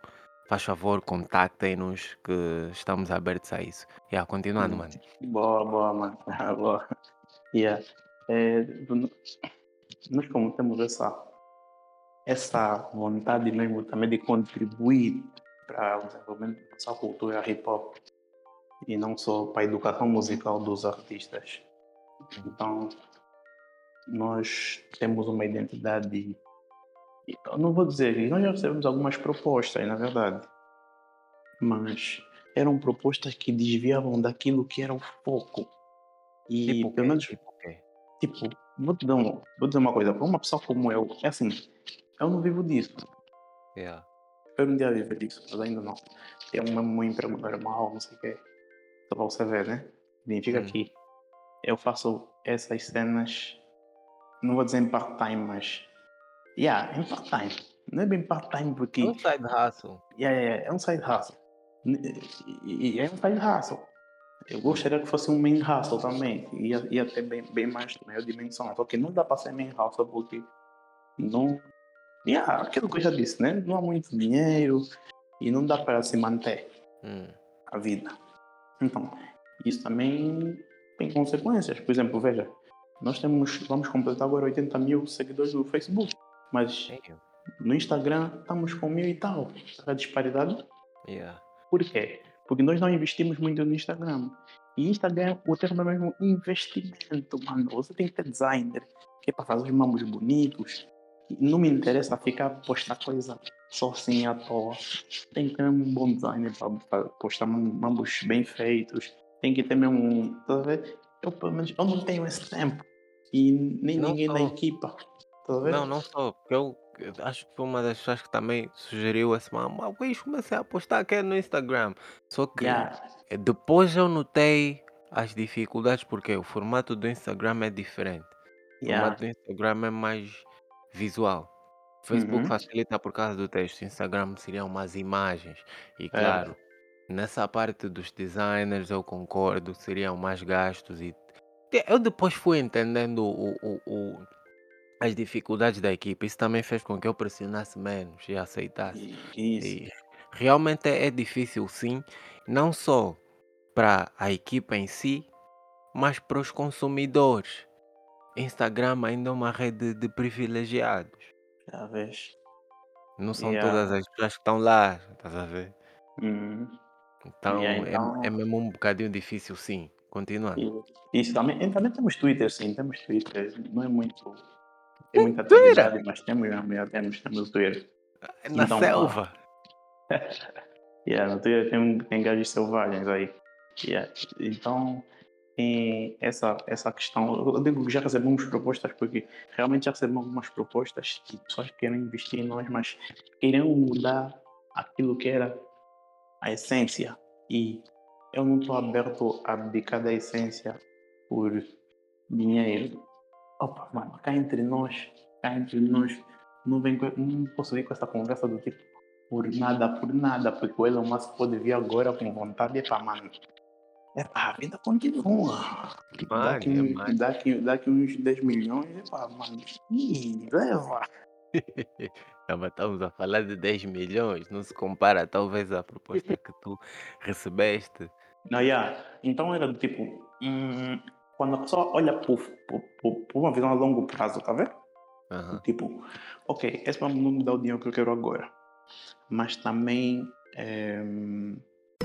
faz favor, contactem-nos que estamos abertos a isso. E yeah, continuando, mano.
Boa, boa, mano. boa. Yeah. É, nós como temos essa, essa vontade mesmo também de contribuir para o desenvolvimento da nossa cultura hip hop e não só para a educação musical dos artistas. Então, nós temos uma identidade. Eu não vou dizer, nós já recebemos algumas propostas, na verdade, mas eram propostas que desviavam daquilo que era o foco. E
Tipo
pelo menos,
Tipo
tipo, vou, te dar um, vou dizer uma coisa, para uma pessoa como eu, é assim, eu não vivo disso.
Yeah.
Eu um dia viver disso, mas ainda não. Tenho um um emprego normal, não sei o quê. Só você ver, né? Significa
Hum.
que eu faço essas cenas, não vou dizer em part-time, mas. Yeah, em part-time. Não é bem part-time porque.
É um side hustle.
Yeah, yeah, é um side hustle. E é um side hustle. Eu gostaria que fosse um main hustle também. Ia, ia ter bem, bem mais maior dimensão. Só que não dá para ser main hustle porque não. Yeah, aquilo que eu já disse, né? Não há muito dinheiro e não dá para se manter
Hum.
a vida. Então, isso também tem consequências. Por exemplo, veja, nós temos, vamos completar agora 80 mil seguidores no Facebook, mas no Instagram estamos com mil e tal. A disparidade
Yeah.
por quê? Porque nós não investimos muito no Instagram. E Instagram, o termo é mesmo investimento, mano. Você tem que ter designer, que é para fazer os mambos bonitos. Não me interessa ficar postar coisa só assim à toa. Tem que ter um bom designer para postar mam- mambos bem feitos. Tem que ter mesmo um. Tá? Eu, pelo menos, eu não tenho esse tempo. E nem
Não
ninguém da
só.
equipa. Tá?
Não, não só. porque Eu, eu acho que foi uma das pessoas que também sugeriu esse. Ah, Luís, comecei a postar aqui no Instagram. Só que
Yeah.
depois eu notei as dificuldades, porque o formato do Instagram é diferente. O
Yeah.
formato do Instagram é mais visual. Facebook
Uhum.
facilita por causa do texto. Instagram seriam umas imagens. E
É.
claro, nessa parte dos designers eu concordo, seriam mais gastos e eu depois fui entendendo o, o- o- as dificuldades da equipe. Isso também fez com que eu pressionasse menos e aceitasse.
Isso.
E realmente é, é difícil, sim, não só para a equipa em si, mas para os consumidores. Instagram ainda é uma rede de privilegiados.
Já vês.
Não são
Yeah.
todas as pessoas que estão lá, estás a ver?
Uhum.
Então,
Yeah,
é-
então-
É, mesmo um bocadinho difícil, sim. Continuando.
Isso também, também temos Twitter, sim, temos Twitter. Não é muito. Tem muita atividade, mas temos, temos, temos Twitter.
Na
Então,
selva.
yeah, no Twitter tem, tem gajos selvagens aí. Yeah. Então, essa, essa questão. Eu digo que já recebemos propostas, porque realmente já recebemos algumas propostas que pessoas querem investir em nós, mas querem mudar aquilo que era a essência. E eu não estou aberto a abdicar da essência por dinheiro. Opa, mano, cá entre nós, cá entre nós, não, vem não posso vir com essa conversa do tipo por nada, por nada, porque o Elon Musk pode vir agora com vontade para mano. É pá, a vida continua.
Mano,
daqui,
é
um-
mano.
daqui, daqui uns 10 milhões, é pá, mano. Ih, leva.
Não, mas estamos a falar de 10 milhões, não se compara talvez à proposta que tu recebeste.
Não, yeah. Então era do tipo, hum, quando a pessoa olha por, por, por, por uma visão a longo prazo, tá vendo? Tipo, ok, esse não me dá o dinheiro que eu quero agora. Mas também. eh,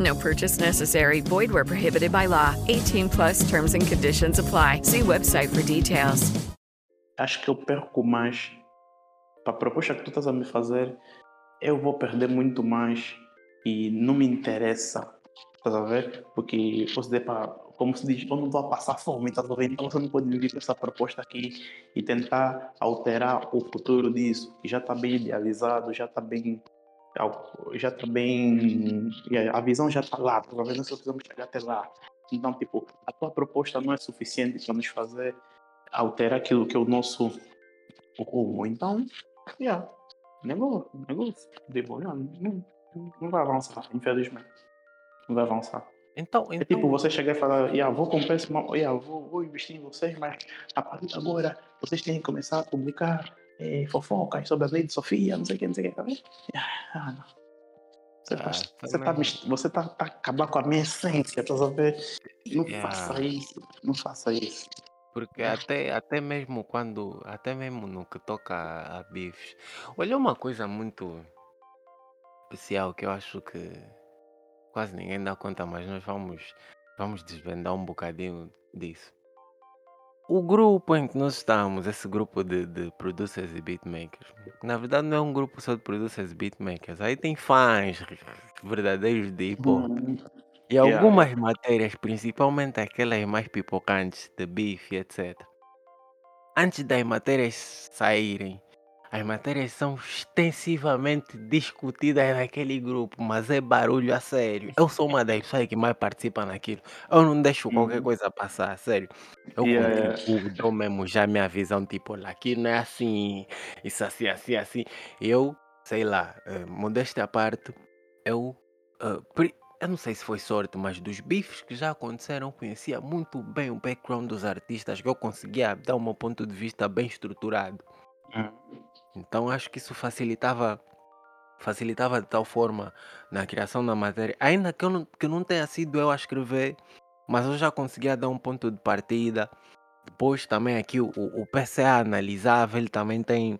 No purchase necessary. Void where prohibited by law. 18 plus terms and conditions apply. See website for details.
acho que eu perco mais. Para a proposta que tu estás a me fazer, eu vou perder muito mais e não me interessa. Estás a ver? Porque, dizer, pá, como se diz, eu não vou passar fome, ver? Então você não pode vir com essa proposta aqui e tentar alterar o futuro disso, que já está bem idealizado, já está bem. Já está bem. A visão já está lá, ver? Nós só precisamos chegar até lá. Então, tipo, a tua proposta não é suficiente para nos fazer alterar aquilo que é o nosso rumo. Então, yeah, negócio, negócio. Tipo, yeah, não, não vai avançar, infelizmente. Não vai avançar.
Então,
É tipo você chegar e falar, yeah, vou comprar esse mal, yeah, vou, vou investir em vocês, mas a partir de agora vocês têm que começar a publicar eh, fofocas sobre a lei de Sofia, não sei o que, não sei o que, ah, não. Você, tá,
Ah,
você, tá, você tá, tá acabando com a minha essência, tá sabendo? Não
Yeah.
faça isso, não faça isso.
Porque até, até mesmo quando, até mesmo no que toca a, a bifes, olha uma coisa muito especial que eu acho que quase ninguém dá conta, mas nós vamos, vamos desvendar um bocadinho disso. O grupo em que nós estamos, esse grupo de, de producers e beatmakers, na verdade não é um grupo só de producers e beatmakers, aí tem fãs verdadeiros de hip hop. E
Yeah,
algumas matérias, principalmente aquelas mais pipocantes de bife, etc. Antes das matérias saírem, as matérias são extensivamente discutidas naquele grupo, mas é barulho a sério. Eu sou uma das pessoas que mais participa naquilo. Eu não deixo qualquer
Uhum.
coisa passar, a sério. Eu
Yeah, yeah.
contribuo, dou mesmo já minha visão, tipo, olha, aqui não é assim, isso assim, assim, assim. Eu, sei lá, eh, modéstia à parte, eu, eh, pri- eu não sei se foi sorte, mas dos bifes que já aconteceram, eu conhecia muito bem o background dos artistas, que eu conseguia dar um ponto de vista bem estruturado. Então acho que isso facilitava facilitava de tal forma na criação da matéria, ainda que, eu não, que não tenha sido eu a escrever, mas eu já conseguia dar um ponto de partida. Depois também aqui o, o PCA analisava, ele também tem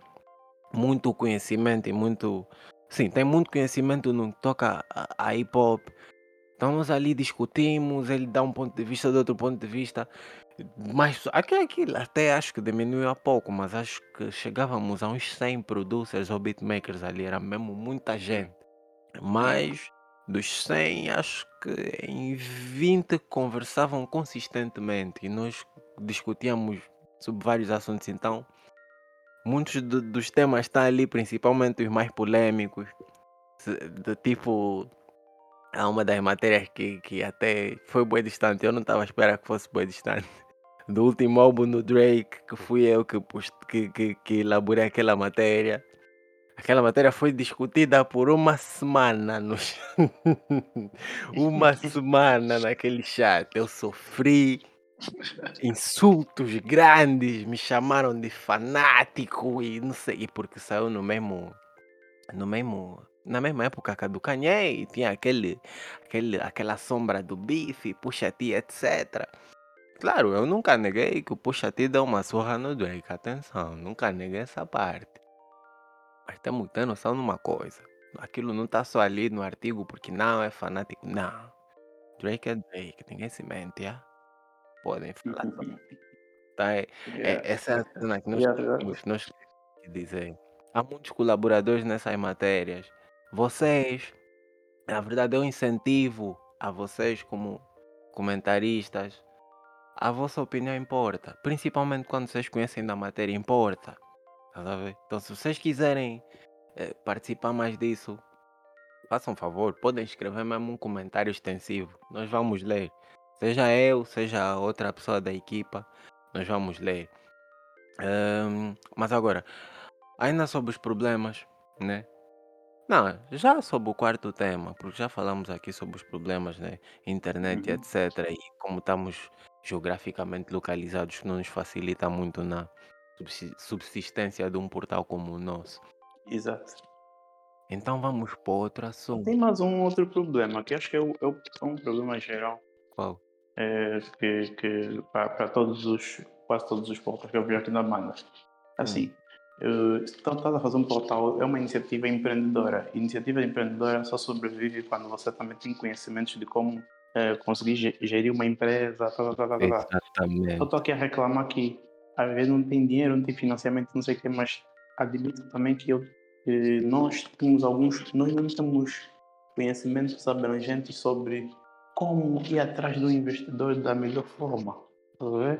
muito conhecimento e muito. Sim, tem muito conhecimento no que toca a, a hip hop. Então nós ali discutimos, ele dá um ponto de vista, do outro ponto de vista. Mas aquilo, aquilo até acho que diminuiu a pouco, mas acho que chegávamos a uns 100 producers ou beatmakers ali, era mesmo muita gente. Mas dos 100, acho que em 20 conversavam consistentemente e nós discutíamos sobre vários assuntos. Então, muitos do- dos temas estão ali, principalmente os mais polêmicos, de tipo há uma das matérias que, que até foi bem distante. Eu não estava a esperar que fosse bem distante. Do último álbum do Drake, que fui eu que, pus- que, que, que elaborei aquela matéria. Aquela matéria foi discutida por uma semana uma semana naquele chat. Eu sofri insultos grandes, me chamaram de fanático e não sei, e porque saiu no mesmo no mesmo na mesma época que a do Kanye, tinha aquele, aquele aquela sombra do bife, Pusha T, etc. Claro, eu nunca neguei que o Pusha T deu uma surra no Drake, atenção, nunca neguei essa parte. Mas temos que ter noção numa coisa. Aquilo não está só ali no artigo porque não é fanático. Não. Drake é Drake, ninguém se mente, ah? Podem falar. Tá, é, é-
Yeah.
essa é a cena que nós
Yeah,
nós que dizer. Há muitos colaboradores nessas matérias. Vocês, na verdade, eu incentivo a vocês como comentaristas. A vossa opinião importa. Principalmente quando vocês conhecem da matéria, importa. Então, se vocês quiserem eh, participar mais disso, façam um favor, podem escrever mesmo um comentário extensivo. Nós vamos ler. Seja eu, seja outra pessoa da equipa, nós vamos ler. Ahm, mas agora, ainda sobre os problemas, né? Não, já sobre o quarto tema, porque já falamos aqui sobre os problemas, né? Internet,
Uhum.
etc. E como estamos geograficamente localizados, que não nos facilita muito na subsi- subsistência de um portal como o nosso.
Exato.
Então vamos para outro assunto.
Tem mais um outro problema, que acho que é, é é um problema geral.
Qual?
É, que que para todos os, quase todos os portais que eu vi aqui na banda. Assim, eh, então estás a fazer um portal, é uma iniciativa empreendedora. Iniciativa empreendedora só sobrevive quando você também tem conhecimentos de como eh, conseguir ge- gerir uma empresa. Tá, tá, tá, tá, tá.
Exatamente.
Eu estou aqui a reclamar que às vezes não tem dinheiro, não tem financiamento, não sei o que, mas admito também que eu, eh, nós temos alguns, nós não temos conhecimentos abrangentes sobre como ir atrás do investidor da melhor forma. Tá?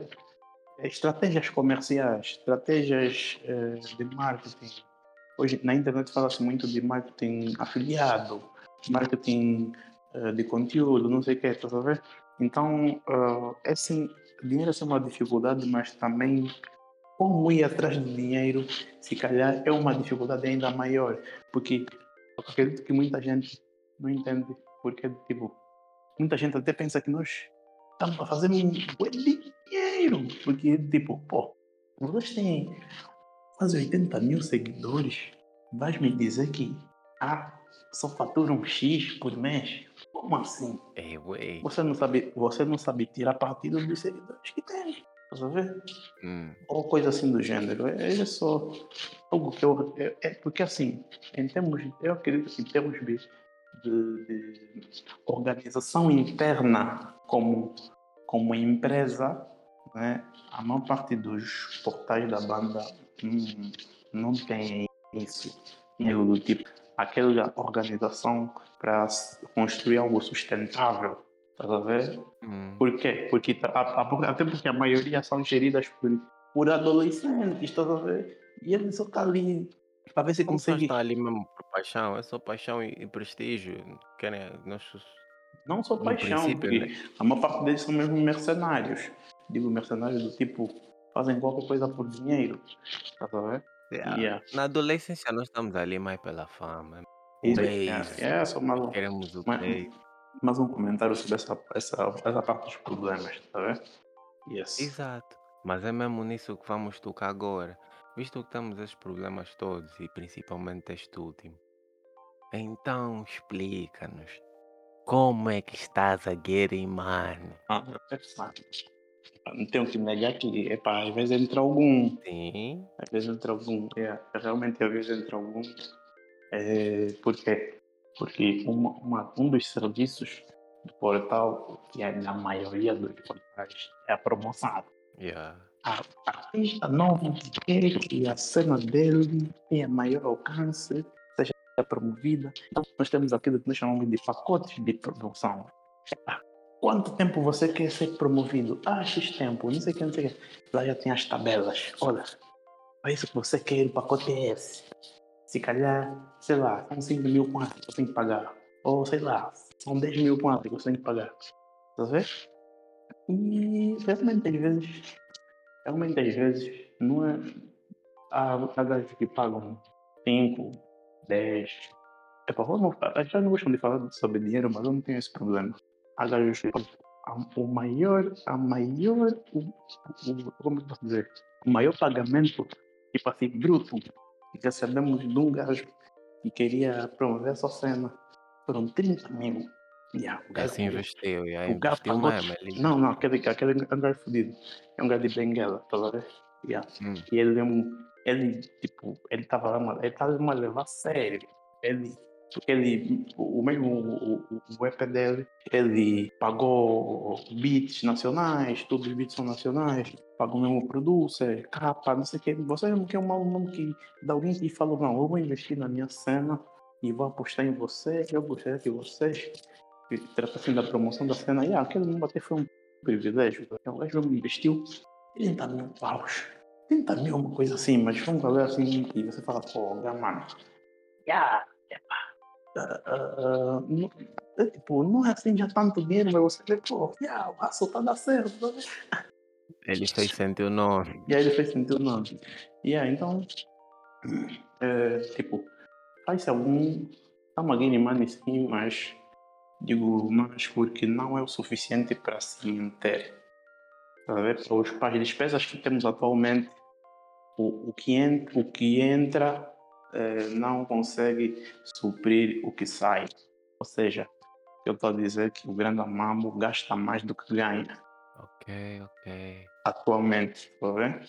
Estratégias comerciais, estratégias eh, de marketing. Hoje na internet fala-se muito de marketing afiliado, marketing eh, de conteúdo, não sei o que, estás a ver? Então, eh, esse dinheiro é uma dificuldade, mas também como ir atrás do dinheiro, se calhar é uma dificuldade ainda maior, porque eu acredito que muita gente não entende porque, tipo, muita gente até pensa que nós estamos a fazer um de dinheiro, porque, tipo, pô, vocês têm quase 80 mil seguidores, vais me dizer que, ah, só faturam X por mês? Como assim?
Ei, ué.
Você não sabe, você não sabe tirar partido dos seguidores que tem. Estás a ver?
Hum.
Ou coisa assim do gênero. É, é só algo que eu. É, é porque assim, em termos. Eu acredito que em termos de, de, de organização interna como, como empresa, né, a maior parte dos portais da banda hum, não tem isso. Eu, do tipo, aquela organização para construir algo sustentável. Estás a ver?
Hum.
Por quê? Porque, tá- a- a- até porque a maioria são geridas por, por adolescentes, estás a ver? E eles só estão ali para ver se
Como só
conseguem.
está ali mesmo por paixão, é só paixão e, e prestígio. Querem nossos.
Não só paixão, porque
né?
a maior parte deles são mesmo mercenários. Digo mercenários do tipo, fazem qualquer coisa por dinheiro. Estás a ver?
Yeah.
Yeah.
Na adolescência nós estamos ali mais pela fama. O
Isso,
beijo.
é, é só mais um,
Queremos o
mais,
beijo.
mais um comentário sobre essa, essa, essa parte dos problemas, tá vendo? Yes.
Exato. Mas é mesmo nisso que vamos tocar agora. Visto que temos esses problemas todos e principalmente este último. Então explica-nos. Como é que estás a getting money?
Ah, é. Não tenho que negar que, epá, às vezes entra algum.
Sim.
Às vezes entra algum. É, realmente, às vezes entra algum. É, por quê? Porque uma, uma, um dos serviços do portal, que é na maioria dos portais, é a promoção.
Yeah.
A artista que quer que a cena dele tenha maior alcance, seja promovida. Então, nós temos aquilo que nós chamamos de pacotes de promoção. Epá, Quanto tempo você quer ser promovido? Ah, X tempo, não sei o que, não sei o que. Lá já tem as tabelas. Olha, é isso que você quer, o pacote é esse. Se calhar, sei lá, são 5 mil quanto você tem que pagar. Ou sei lá, são 10 mil pontos que você tem que pagar. Tá vendo? E realmente às vezes, realmente às vezes, não é. Há, gajos que pagam 5, 10. É para vamos, já não gostam de falar sobre dinheiro, mas eu não tenho esse problema. Há gajos que pagam a- o maior, a maior, o, o, como eu posso dizer, o maior pagamento, tipo assim, bruto, que recebemos de um gajo que queria promover essa cena, foram 30 mil. Yeah, o gajo,
investiu, e aí
o gajo
investiu mesmo.
Não, não, aquele, aquele é um gajo fodido. É um gajo de Benguela, tá ver? Yeah.
Hum.
E ele. Ele, tipo, ele tava lá, ele tava a levar a sério. Ele. Ele, o mesmo o, o, EP dele, ele pagou beats nacionais, todos os beats são nacionais, pagou mesmo producer, capa, não sei o que. Você não quer um nome que, de alguém que falou, não, eu vou investir na minha cena e vou apostar em você, eu gostaria que vocês tratassem da promoção da cena. E ah, aquele número até foi um privilégio. O gajo investiu 30 mil paus. 30 mil, uma coisa assim, mas foi um valor assim que você fala, pô, mano. Yeah. Ah, ah, não, tipo, não é assim já tanto dinheiro, mas você vê, pô, yeah, o raço tá dando certo. tá?
Ele fez sentir o nome.
E aí ele fez sentido não. E aí, então, é, tipo, faz algum. Dá uma game money sim, mas digo, mas porque não é o suficiente para se manter. Tá? Para os para as despesas que temos atualmente, o, o, que, en, o que entra eh, não consegue suprir o que sai. Ou seja, eu estou a dizer que o grande amamo gasta mais do que ganha
Ok, ok.
atualmente, tá ver?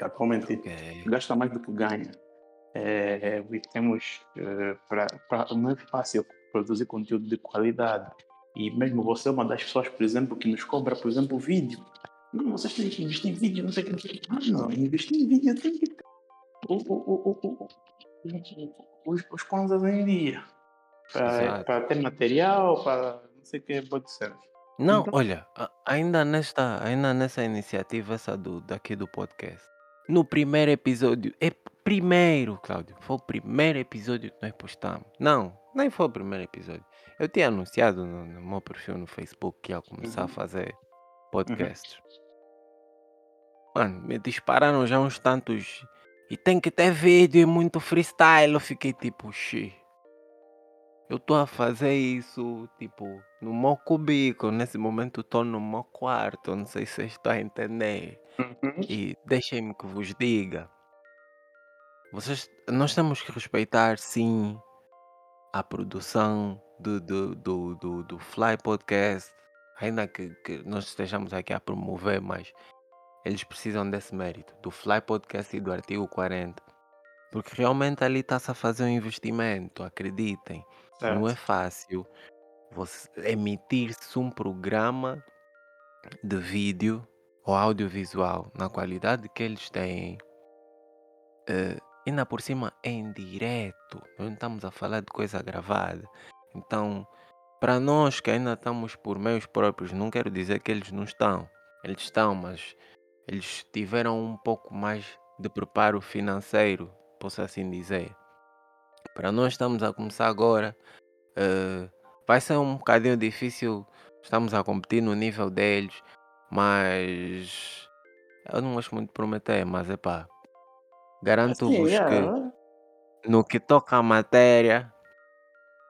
Atualmente gasta mais do que ganha. É, e temos pra, pra- não é fácil produzir conteúdo de qualidade. E mesmo você é uma das pessoas, por exemplo, que nos cobra, por exemplo, vídeo. Não, vocês têm que investir em vídeo, não sei o que. Ah, não, investir em vídeo tem que ter o, o, o, os, os kwanzas em dia. Para ter material, para não sei o que pode ser.
Não,
Então-
olha, a- ainda nesta, ainda nessa iniciativa essa do daqui do podcast. No primeiro episódio, é primeiro, Cláudio, foi o primeiro episódio que nós postamos. Não, nem foi o primeiro episódio. Eu tinha anunciado no, no meu perfil no Facebook que ia começar a
Uhum.
fazer podcasts. Mano, me dispararam já uns tantos. E tem que ter vídeo e muito freestyle. Eu fiquei tipo, xi. Eu tô a fazer isso, tipo, no meu cubico. Nesse momento tô no meu quarto. Não sei se vocês estão a entender. E deixem-me que vos diga. Vocês, nós temos que respeitar, sim, a produção do, do, do, do, do Fly Podcast. Ainda que, que nós estejamos aqui a promover, mas eles precisam desse mérito. Do Fly Podcast e do artigo 40. Porque realmente ali está-se a fazer um investimento, acreditem. Não é
Certo.
fácil você emitir-se um programa de vídeo ou audiovisual na qualidade que eles têm. eh, ainda por cima em direto. Não estamos a falar de coisa gravada. Então, para nós que ainda estamos por meios próprios, não quero dizer que eles não estão. Eles estão, mas eles tiveram um pouco mais de preparo financeiro, posso assim dizer. Para nós estamos a começar agora, eh, vai ser um bocadinho difícil. Estamos a competir no nível deles, mas eu não gosto muito de prometer, mas é pá. Garanto-vos
Sim, é.
que no que toca a matéria,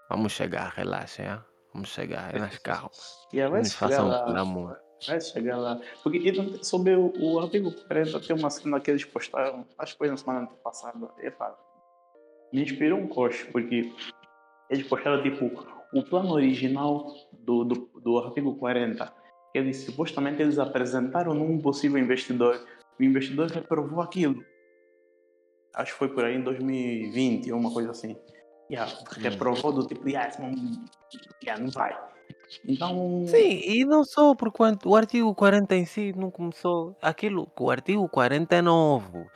vamos chegar, relaxem, ah? vamos chegar, é nas calmas. Não
vai
nos façam por amor.
Vai chegar lá. Porque sobre o, o artigo 40, tem uma cena que eles postaram, acho que foi na semana passada. Epa, me inspirou um coche, porque eles postaram tipo o plano original do, do, do artigo 40. Eles supostamente eles apresentaram num possível investidor. O investidor reprovou aquilo. Acho que foi por aí em 2020 ou uma coisa assim. Yeah, reprovou do tipo, yeah, não, yeah, não vai. Então.
Sim, e não só por quanto o artigo 40 em si não começou. Aquilo, o artigo 40 é novo.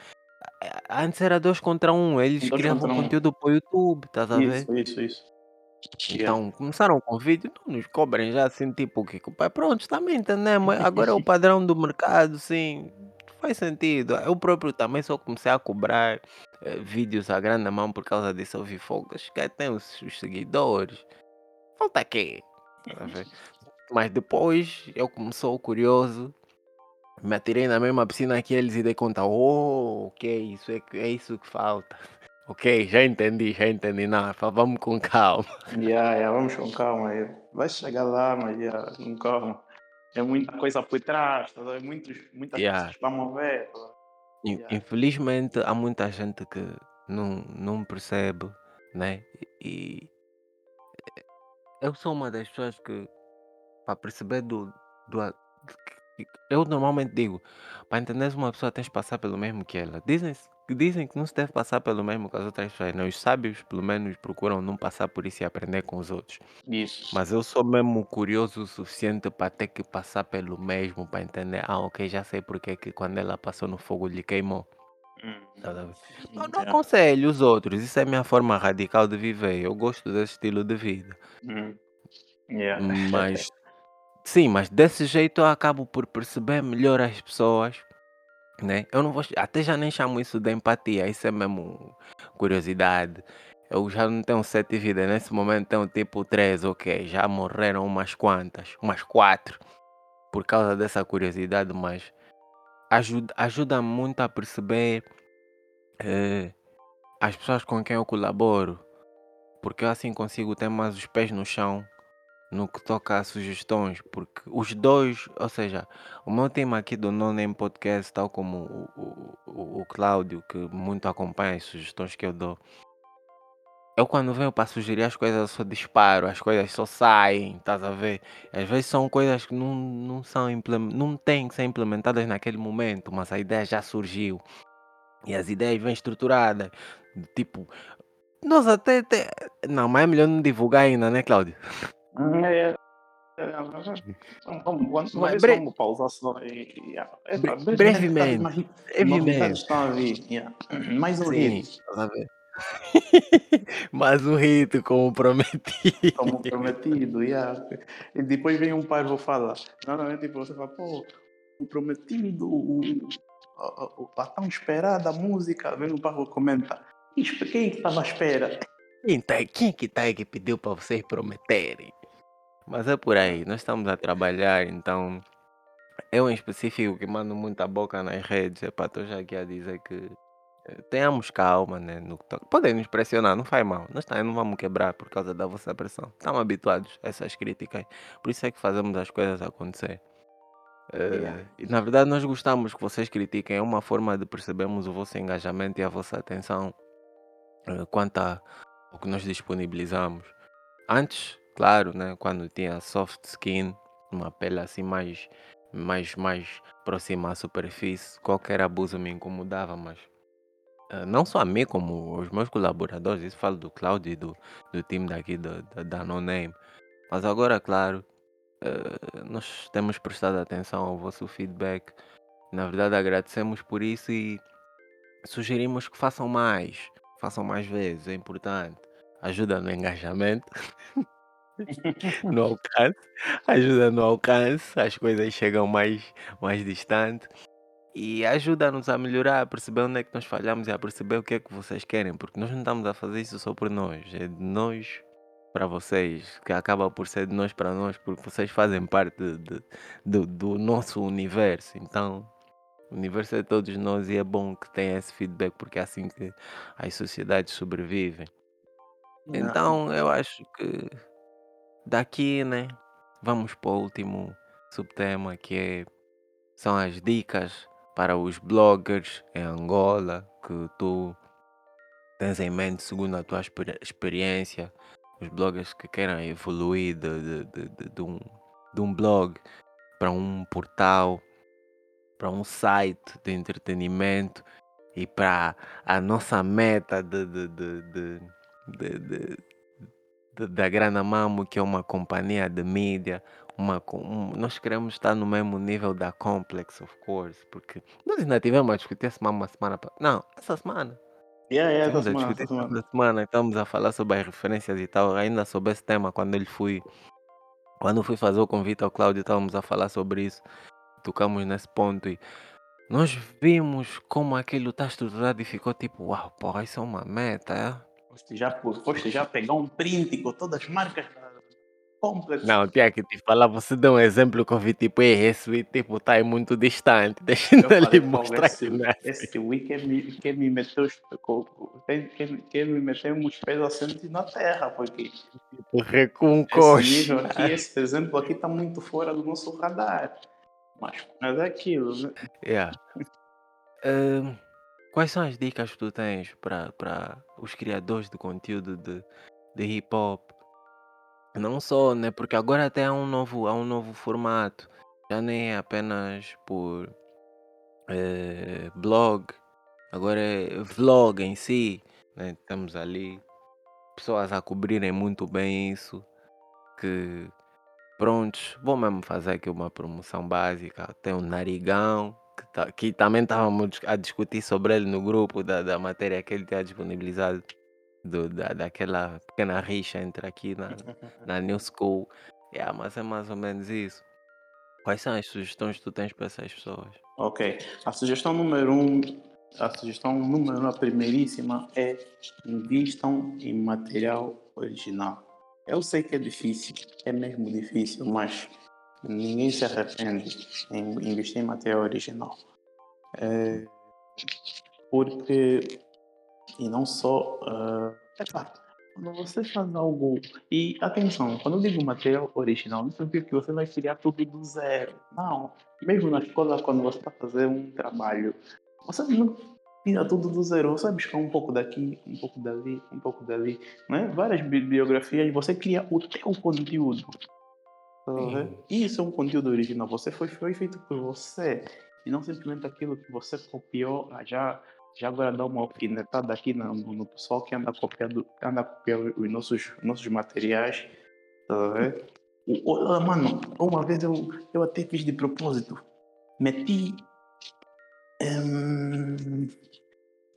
Antes era dois contra um, eles
Dois
criavam
um.
conteúdo para o YouTube, estás a ver?
Isso, isso, isso.
Então, começaram com vídeo, não nos cobrem já assim, tipo, que pai, pronto, também entendemos. Agora é o padrão do mercado, sim, faz sentido. Eu próprio também só comecei a cobrar eh, vídeos à grande mão por causa disso. Eu vi fogo, que tem os, os seguidores. falta quê? Mas depois eu começou curioso, me atirei na mesma piscina que eles e dei conta, oh, ok, isso é, é isso que falta. Ok, já entendi, já entendi. Não, fa- vamos com calma.
Yeah, yeah, vamos com calma. Vai chegar lá, mas yeah, com calma. É muita coisa por trás, tá vendo? muitos, muitas
Yeah.
coisas para mover. tá?
In- Infelizmente há muita gente que não, não percebe, né? E eu sou uma das pessoas que para perceber do, do eu normalmente digo, para entender uma pessoa tens de passar pelo mesmo que ela. Dizem, dizem que não se deve passar pelo mesmo que as outras pessoas. Né? Os sábios, pelo menos, procuram não passar por isso e aprender com os outros.
Isso.
Mas eu sou mesmo curioso o suficiente para ter que passar pelo mesmo para entender. Ah, ok, já sei porque que quando ela passou no fogo lhe queimou.
Hum.
Tá ver? Eu não aconselho os outros, isso é a minha forma radical de viver. Eu gosto desse estilo de vida.
Hum. Yeah.
Mas sim, mas desse jeito eu acabo por perceber melhor as pessoas, né? Eu não vou, até já nem chamo isso de empatia, isso é mesmo curiosidade. Eu já não tenho sete vidas, nesse momento tenho tipo três, ok. Já morreram umas quantas, umas quatro, por causa dessa curiosidade, mas ajuda, ajuda muito a perceber eh, as pessoas com quem eu colaboro, porque eu assim consigo ter mais os pés no chão no que toca a sugestões, porque os dois, ou seja, o meu time aqui do No Name Podcast, tal como o, o, o Cláudio, que muito acompanha as sugestões que eu dou, eu quando venho para sugerir as coisas eu só disparo, as coisas só saem, estás a ver? Às vezes são coisas que não, não são não têm que ser implementadas naquele momento, mas a ideia já surgiu. E as ideias vêm estruturadas. Tipo, nós até. te- Não, mas é melhor não divulgar ainda, né, Cláudio?
Hum, é, é, é, Vamos, pausar só. E, e. É,
brevemente, brevemente.
Mais um
Sim,
hit.
estás a ver? Mais um hit como prometido.
Como prometido, yeah. E depois vem um parvo falar. Normalmente tipo, você fala, pô, o prometido, o, a, a, a tão esperada música. Vem um parvo comentar. "Ixi, Quem que estava à espera?
Quem, tá, quem que tá aí que pediu para vocês prometerem? Mas é por aí, nós estamos a trabalhar, então eu em específico que mando muita boca nas redes, é para estou já aqui a dizer que tenhamos calma, né? No. Podem nos pressionar, não faz mal. Nós também não vamos quebrar por causa da vossa pressão. Estamos habituados a essas críticas. Por isso é que fazemos as coisas acontecer. Eh, e na verdade nós gostamos que vocês critiquem. É uma forma de percebermos o vosso engajamento e a vossa atenção eh, quanto ao que nós disponibilizamos. Antes, claro, né, quando tinha soft skin, uma pele assim mais, mais, mais próxima à superfície, qualquer abuso me incomodava, mas eh, não só a mim, como os meus colaboradores, isso falo do Claudio e do, do time daqui da, da, da No Name. Mas agora, claro, eh, nós temos prestado atenção ao vosso feedback. Na verdade, agradecemos por isso e sugerimos que façam mais, façam mais vezes, é importante. Ajuda no engajamento, no alcance, ajuda no alcance, as coisas chegam mais, mais distante e ajuda-nos a melhorar, a perceber onde é que nós falhamos e a perceber o que é que vocês querem, porque nós não estamos a fazer isso só por nós, é de nós para vocês, que acaba por ser de nós para nós, porque vocês fazem parte de- de- do, do nosso universo, então o universo é de todos nós e é bom que tenha esse feedback, porque é assim que as sociedades sobrevivem. Então eu acho que daqui, né, vamos para o último subtema que é, são as dicas para os bloggers em Angola que tu tens em mente segundo a tua exper- experiência, os bloggers que queiram evoluir de, de, de, de, um, de um blog para um portal, para um site de entretenimento e para a nossa meta de, de- de- de- da Grana Mamo, que é uma companhia de mídia. Uma, um- nós queremos estar no mesmo nível da Complex, of course, porque nós ainda tivemos a discutir essa semana, semana pa- não, essa semana.
Yeah, yeah, essa semana, essa semana.
semana, estamos a falar sobre as referências e tal. Ainda sobre esse tema, quando ele fui, quando fui fazer o convite ao Cláudio, estávamos a falar sobre isso. Tocamos nesse ponto e nós vimos como aquilo está estruturado e ficou tipo, uau, porra, isso é uma meta, é?
Foste já, foste já pegar um print com todas as marcas. Complexo.
Não, tinha que te falar, você deu um exemplo que eu vi, tipo, "Ei, esse tipo, tá aí muito distante. Deixa
Eu
eu lhe
falei, "Fogo,
mostrar
esse,
que não é assim."
esse Wii quer me, quer me meter os quer, quer me meter uns pés assentos na terra, porque
O recuo um
esse nível aqui, esse exemplo aqui tá muito fora do nosso radar. Mas, mas é aquilo, né?
Yeah. Ahn, quais são as dicas que tu tens para os criadores de conteúdo de, de hip hop? Não só, né? Porque agora até há um novo, há um novo formato. Já nem é apenas por eh, blog, agora é vlog em si. Né? Temos ali pessoas a cobrirem muito bem isso. Que prontos, vou mesmo fazer aqui uma promoção básica. Tem o Narigão, que, tá- que também estávamos a discutir sobre ele no grupo da, da matéria que ele tinha disponibilizado. Do, da, daquela pequena rixa entre aqui na, na New School. Yeah, mas é mais ou menos isso. Quais são as sugestões que tu tens para essas pessoas?
Ok. A sugestão número um, a sugestão número um, a primeiríssima é invistam em material original. Eu sei que é difícil, é mesmo difícil, mas ninguém se arrepende em investir em material original. É, porque, e não só, ah, epá, quando você faz algo, e atenção, quando eu digo material original, não significa que você vai criar tudo do zero. Não. Mesmo na escola, quando você está fazendo um trabalho, você não tira tudo do zero. Você vai buscar um pouco daqui, um pouco dali, um pouco dali. Né? Várias bibliografias, você cria o teu conteúdo. Tá vendo? Isso é um conteúdo original. Você foi, foi feito por você. E não simplesmente aquilo que você copiou. ah, Já, já agora dá uma alfinetada aqui no, no pessoal que anda copiando, anda copiando os nossos, nossos materiais. Tá vendo? Ah, Mano, uma vez eu, eu até fiz de propósito. Meti hum,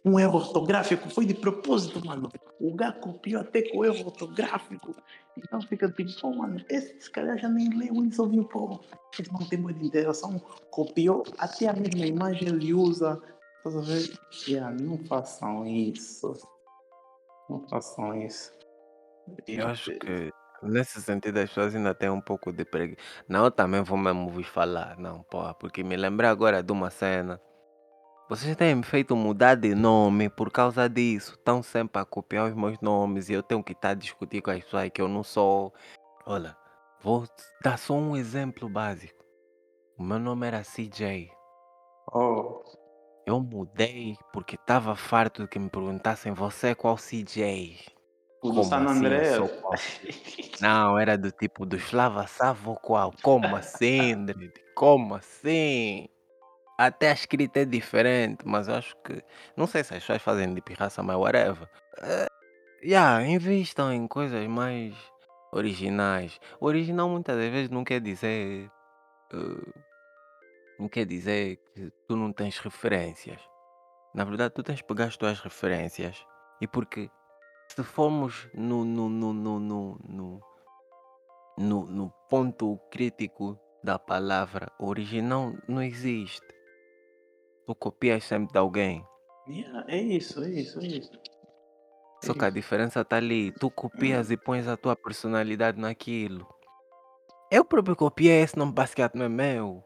um erro ortográfico. Foi de propósito, mano. O gato copiou até com erro ortográfico. Então fica tipo, pô, mano, esse, esse cara já nem leu, ele só pô, esse não tem muita interação. Copiou até a mesma imagem, ele usa. Tá a ver? Yeah, não façam isso. Não façam isso.
Eu acho que nesse sentido as pessoas ainda têm um pouco de preguiça. Não, eu também vou mesmo vos falar, não, porra, porque me lembrei agora de uma cena. Vocês têm me feito mudar de nome por causa disso. Estão sempre a copiar os meus nomes e eu tenho que estar a discutir com as pessoas que eu não sou. Olha, vou dar só um exemplo básico. O meu nome era CJ.
Oh.
Eu mudei porque estava farto de que me perguntassem você é qual CJ?
O do
Como
San
assim? Não, era do tipo dos Flava Savo qual? Como assim, Dredd? Como assim? Até a escrita é diferente, mas eu acho que. Não sei se as pessoas fazem de pirraça, mas whatever. Eh, yeah, invistam em coisas mais originais. O original muitas das vezes não quer dizer. eh, não quer dizer que tu não tens referências. Na verdade, tu tens de pegar as tuas referências. E porque se formos no, no, no, no, no, no, no, no ponto crítico da palavra, o original não existe. Tu copias sempre de alguém.
Yeah, é isso, é isso, é isso.
Só que a diferença está ali. Tu copias e pões a tua personalidade naquilo. Eu próprio copiei esse nome basquete, não é meu.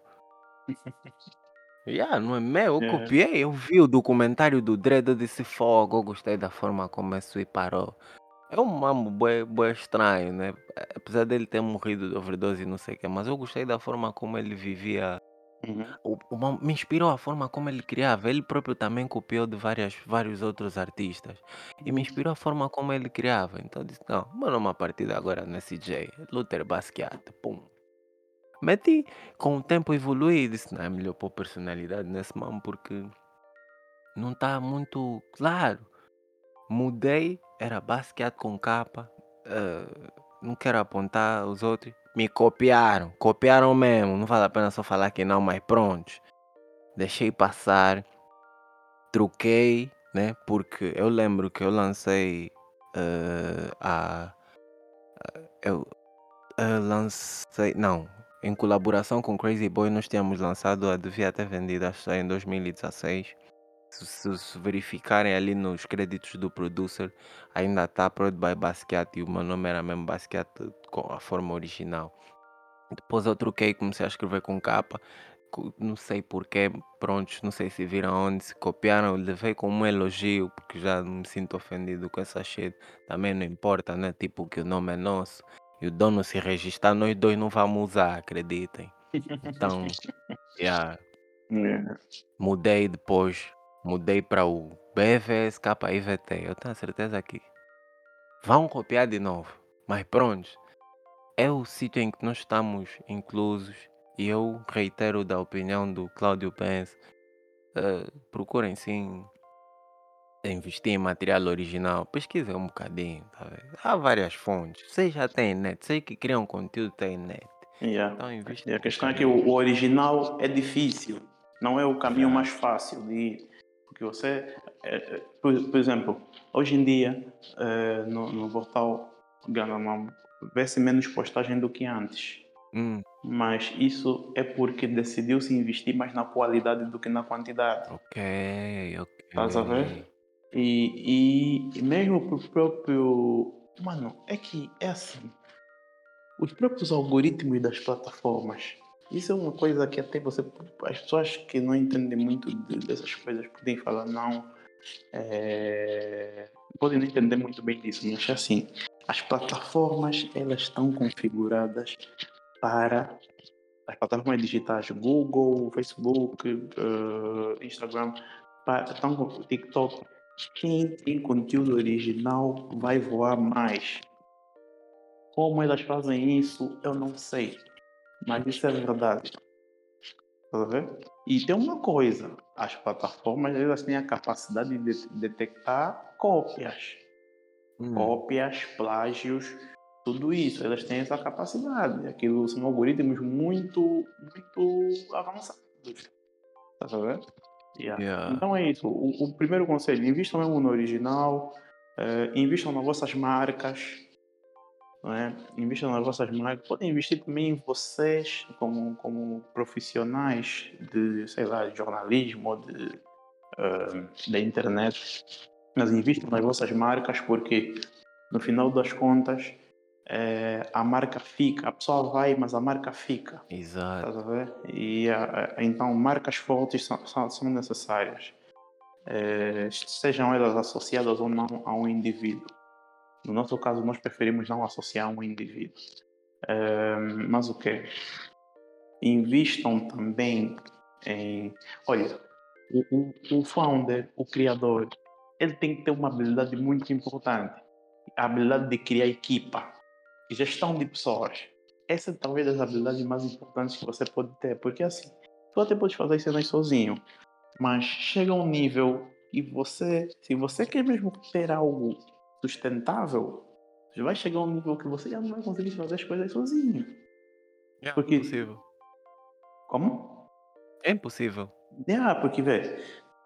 Yeah, não é meu, eu
É.
copiei. Eu vi o documentário do Dredd, eu disse fogo, eu gostei da forma como esse Sui parou. É um mambo bué estranho, né? Apesar dele ter morrido de overdose e não sei o que, mas eu gostei da forma como ele vivia. O, o mam- me inspirou a forma como ele criava. Ele próprio também copiou de várias, vários outros artistas. E me inspirou a forma como ele criava. Então eu disse, não, mano, uma partida agora nesse J. Luther Basquiat, pum. Meti, com o tempo evolui e disse, não, é melhor pôr personalidade nesse mano porque não está muito claro. Mudei, era Basquiat com capa. eh, não quero apontar os outros. Me copiaram, copiaram mesmo. Não vale a pena só falar que não, mas pronto. Deixei passar, troquei, né? Porque eu lembro que eu lancei a. a- Eu, eu lancei. Não, em colaboração com Crazy Boy, nós tínhamos lançado a Devia Ter Vendido, acho em 2016. Se, se- verificarem ali nos créditos do producer, ainda está Prod by Basquiat e o meu nome era mesmo Basquiat com a forma original. Depois eu troquei, comecei a escrever com capa. Não sei porquê, prontos, não sei se viram onde, se copiaram, levei como um elogio, porque já me sinto ofendido com essa shit. Também não importa, né? Tipo, que o nome é nosso e o dono se registrar, nós dois não vamos usar, acreditem. Então, yeah,
Yeah.
mudei depois, mudei para o BVS KIVT. Eu tenho a certeza que vão copiar de novo, mas pronto, é o sítio em que nós estamos inclusos e eu reitero da opinião do Cláudio Pence. eh, procurem sim investir em material original, pesquisem um bocadinho, tá vendo? Há várias fontes, vocês já têm net, vocês que criam conteúdo têm net.
Yeah.
Então invista
E a questão é que o, original é difícil, não é o caminho mais fácil de ir. Porque você, é, é, por, por exemplo, hoje em dia, é, no, no portal Ganamam, vê-se menos postagem do que antes.
Hum,
Mas isso é porque decidiu-se investir mais na qualidade do que na quantidade.
ok, ok.
Estás a ver? E, e, mesmo pro próprio. Mano, é que é assim. Os próprios algoritmos das plataformas. Isso é uma coisa que até você. As pessoas que não entendem muito de- dessas coisas podem falar, não. é, podem não entender muito bem disso, mas assim. As plataformas elas estão configuradas para as plataformas digitais Google, Facebook, eh, Instagram, para, estão TikTok. Quem tem conteúdo original vai voar mais. Como elas fazem isso, eu não sei. Mas isso é verdade. Tá? E tem uma coisa: as plataformas elas têm a capacidade de detectar cópias. Cópias, plágios, tudo isso. Elas têm essa capacidade. Aquilo são algoritmos muito, muito avançados. Tá vendo? Yeah.
Yeah.
Então é isso. O, o primeiro conselho: invistam mesmo no original, eh, invistam nas vossas marcas. Não é? Invistam nas vossas marcas. Podem investir também em vocês, como, como profissionais de, sei lá, de jornalismo ou de, eh, da internet. Mas invistam nas vossas marcas porque, no final das contas, eh, a marca fica. A pessoa vai, mas a marca fica.
Exato.
Estás a ver? E então marcas fortes são, são, são necessárias, Eh, sejam elas associadas ou não a um indivíduo. No nosso caso, nós preferimos não associar a um indivíduo. Eh, mas o que? Invistam também em. Olha, o, o, o founder, o criador, ele tem que ter uma habilidade muito importante: a habilidade de criar equipa, gestão de pessoas essa é talvez das habilidades mais importantes que você pode ter, porque assim, tu até pode fazer cenas sozinho, mas chega um nível e você, se você quer mesmo ter algo sustentável, vai chegar um nível que você já não vai conseguir fazer as coisas sozinho.
É
Porque-
impossível.
Como?
É impossível.
Ah, porque, velho,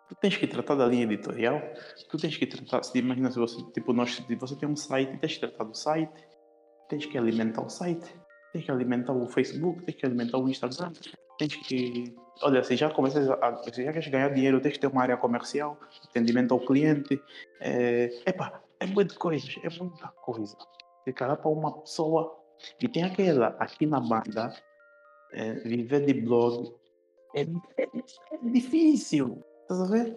tu tens que tratar da linha editorial, tu tens que tratar, imagina se você, tipo, nós, você tem um site, tens que tratar do site, tens que alimentar o site, tens que alimentar o Facebook, tens que alimentar o Instagram, tens que, olha, se já começas a, se já queres ganhar dinheiro, tens que ter uma área comercial, atendimento ao cliente, é, epa, é muita coisa, é muita coisa. Se calhar para uma pessoa, e tem aquela, aqui na banda, é, viver de blog, é, é, é difícil. Estás a ver?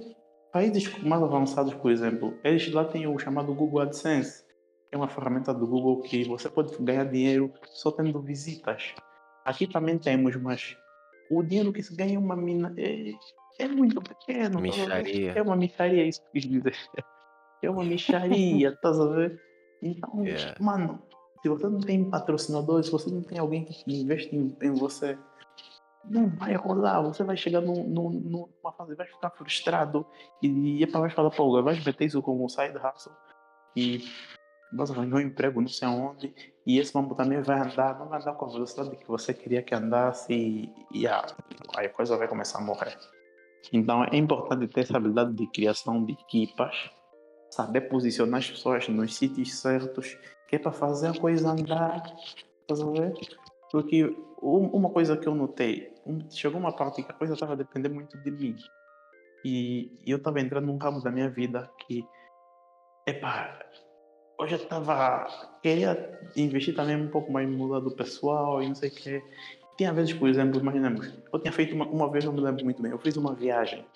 Países mais avançados, por exemplo, eles lá têm o chamado Google AdSense. É uma ferramenta do Google que você pode ganhar dinheiro só tendo visitas. Aqui também temos, mas o dinheiro que se ganha é uma mina. É, é muito pequeno.
Micharia.
É uma micharia, isso que dizer. É uma micharia, estás a ver? Então,
Yeah.
mano, se você não tem patrocinadores, se você não tem alguém que investe em, em você, não vai rolar. Você vai chegar num, num, numa fase, vai ficar frustrado e, e vai falar, pô, vai meter isso como um side hustle e vai arranjar um emprego não sei aonde e esse mambo também vai andar, não vai andar com a velocidade que você queria que andasse e, e a, a coisa vai começar a morrer. Então é importante ter essa habilidade de criação de equipas, saber posicionar as pessoas nos sítios certos, que é para fazer a coisa andar. Estás a ver? Porque um- uma coisa que eu notei, chegou uma parte que a coisa estava a depender muito de mim. E, eu estava entrando num ramo da minha vida que, epá, hoje eu estava. Queria investir também um pouco mais no mundo do pessoal e não sei o quê. Tinha vezes, por exemplo, imaginemos, eu tinha feito uma, uma vez, eu me lembro muito bem, eu fiz uma viagem.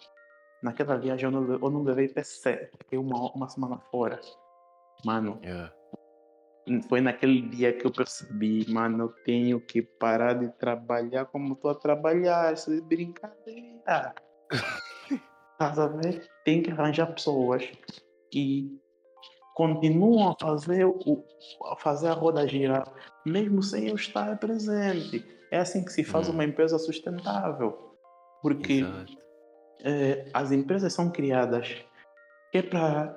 Naquela viagem eu não, eu não levei PC, fiquei uma, uma semana fora. Mano, foi naquele dia que eu percebi, mano, eu tenho que parar de trabalhar como estou a trabalhar, isso é brincadeira. A ver? Tem que arranjar pessoas que continuam a fazer, o, a fazer a roda girar, mesmo sem eu estar presente. É assim que se faz uma empresa sustentável. Porque eh, as empresas são criadas que é para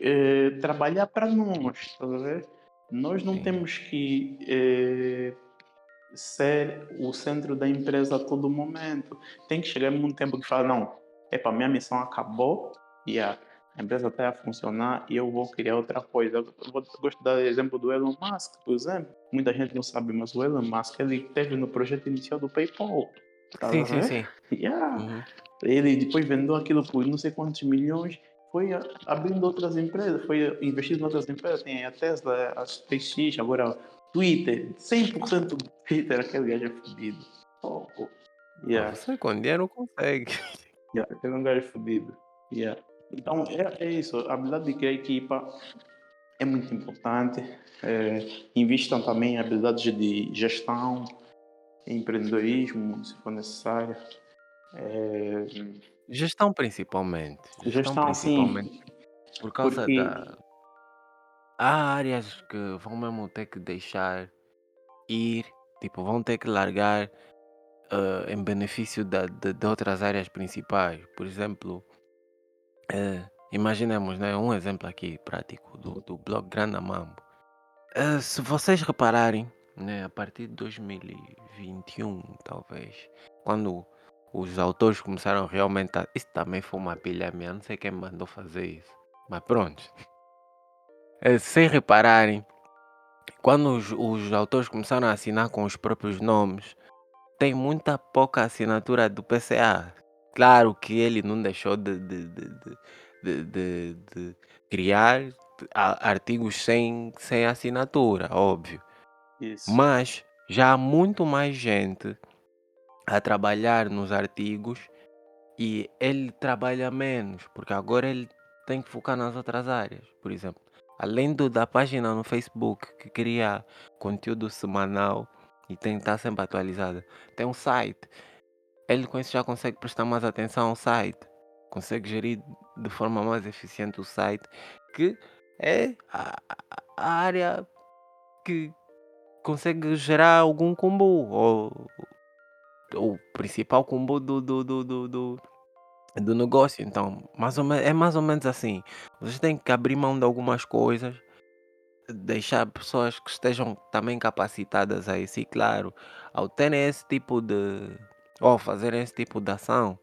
eh, trabalhar para nós, ver? Nós não temos que eh, ser o centro da empresa a todo momento. Tem que chegar um tempo que fala, não, epa, minha missão acabou e a, a empresa está a funcionar e eu vou criar outra coisa. Eu, vou, gosto de dar exemplo do Elon Musk, por exemplo. Muita gente não sabe, mas o Elon Musk ele teve no projeto inicial do PayPal. Tá
Sim, sim, sim.
Yeah. Ele depois vendeu aquilo por não sei quantos milhões, foi abrindo outras empresas, foi investindo em outras empresas. Tem a Tesla, a SpaceX, agora Twitter, 100% do Twitter, aquele gajo é fodido. Oh, oh. Yeah.
Você com dinheiro consegue.
Yeah, aquele é um gajo fodido. Yeah. Então é, é isso, a habilidade de criar equipa é muito importante. É, invistam também em habilidades de gestão, empreendedorismo, se for necessário. É,
Gestão principalmente.
Gestão, sim.
Por causa
Porque-
da. Há áreas que vão mesmo ter que deixar ir, tipo, vão ter que largar eh, em benefício da, de, de outras áreas principais. Por exemplo, eh, imaginemos né, um exemplo aqui prático do, do blog Grande Mambo. Eh, se vocês repararem, né, a partir de 2021, talvez, quando os autores começaram realmente a. Isso também foi uma pilha minha, não sei quem mandou fazer isso. Mas pronto. Eh, sem repararem, quando os, os autores começaram a assinar com os próprios nomes, tem muita pouca assinatura do PCA. Claro que ele não deixou de, de, de, de, de- criar artigos sem, sem assinatura, óbvio.
Isso.
Mas já há muito mais gente a trabalhar nos artigos e ele trabalha menos, porque agora ele tem que focar nas outras áreas. Por exemplo, além do, da página no Facebook que cria conteúdo semanal e tem que estar sempre atualizada, tem um site. Ele com isso já consegue prestar mais atenção ao site, consegue gerir de forma mais eficiente o site, que é a, a- área que consegue gerar algum combo ou o principal combo do, do, do, do, do, do negócio. Então, mais ou é mais ou menos assim. Vocês têm que abrir mão de algumas coisas, deixar pessoas que estejam também capacitadas a isso. E claro, ao terem esse tipo de. Ou fazerem esse tipo de ação,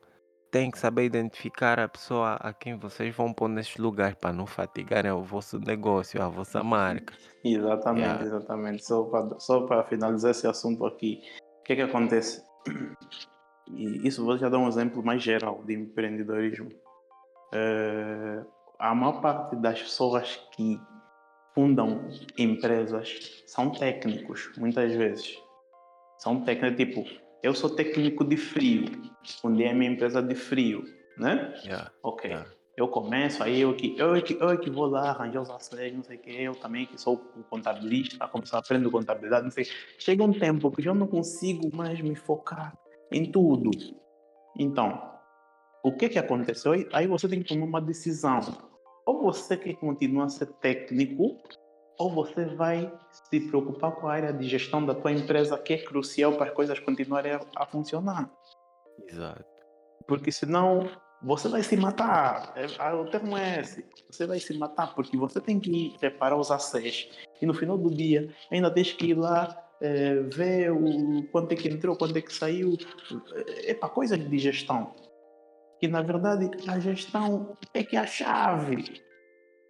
têm que saber identificar a pessoa a quem vocês vão pôr nesses lugares para não fatigarem o vosso negócio, a vossa marca.
Exatamente,
Yeah.
exatamente. Só para só finalizar esse assunto aqui, o que é que acontece? E isso vou já dar um exemplo mais geral de empreendedorismo. Eh, a maior parte das pessoas que fundam empresas são técnicos, muitas vezes. São técnicos, tipo, eu sou técnico de frio, fundei a minha empresa de frio, né?
Yeah.
Ok. Eu começo, aí eu que, eu, que, eu que vou lá arranjar os acessos, não sei o que, eu também que sou contabilista, começo a aprender contabilidade, não sei. Chega um tempo que eu não consigo mais me focar em tudo. Então, o que que aconteceu? Aí- Aí você tem que tomar uma decisão. Ou você quer continuar a ser técnico, ou você vai se preocupar com a área de gestão da tua empresa, que é crucial para as coisas continuarem a, a funcionar.
Exato.
Porque senão você vai se matar. É, O termo é esse. Você vai se matar porque você tem que ir preparar os acessos. E no final do dia ainda tens que ir lá eh, ver o quanto é que entrou, quanto é que saiu. É para coisas de gestão. Que na verdade a gestão é que é a chave.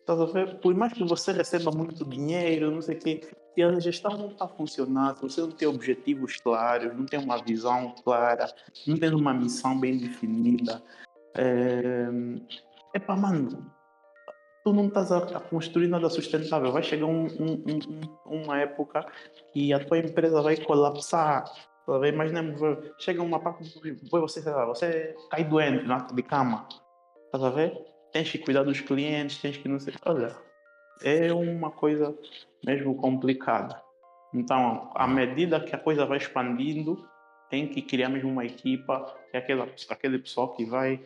Estás a ver? Por mais que você receba muito dinheiro, não sei o quê, se a gestão não está funcionando, você não tem objetivos claros, não tem uma visão clara, não tem uma missão bem definida, É, epá, mano, tu não estás a, construir nada sustentável. Vai chegar um, um- um- um- uma época e a tua empresa vai colapsar. Tá a ver? Imagina, chega uma parte que você, você cai doente de cama. Estás a ver? Tens que cuidar dos clientes, tens que não sei. Olha, é uma coisa mesmo complicada. Então, à medida que a coisa vai expandindo, tem que criar mesmo uma equipa, que é aquela, aquele pessoal que vai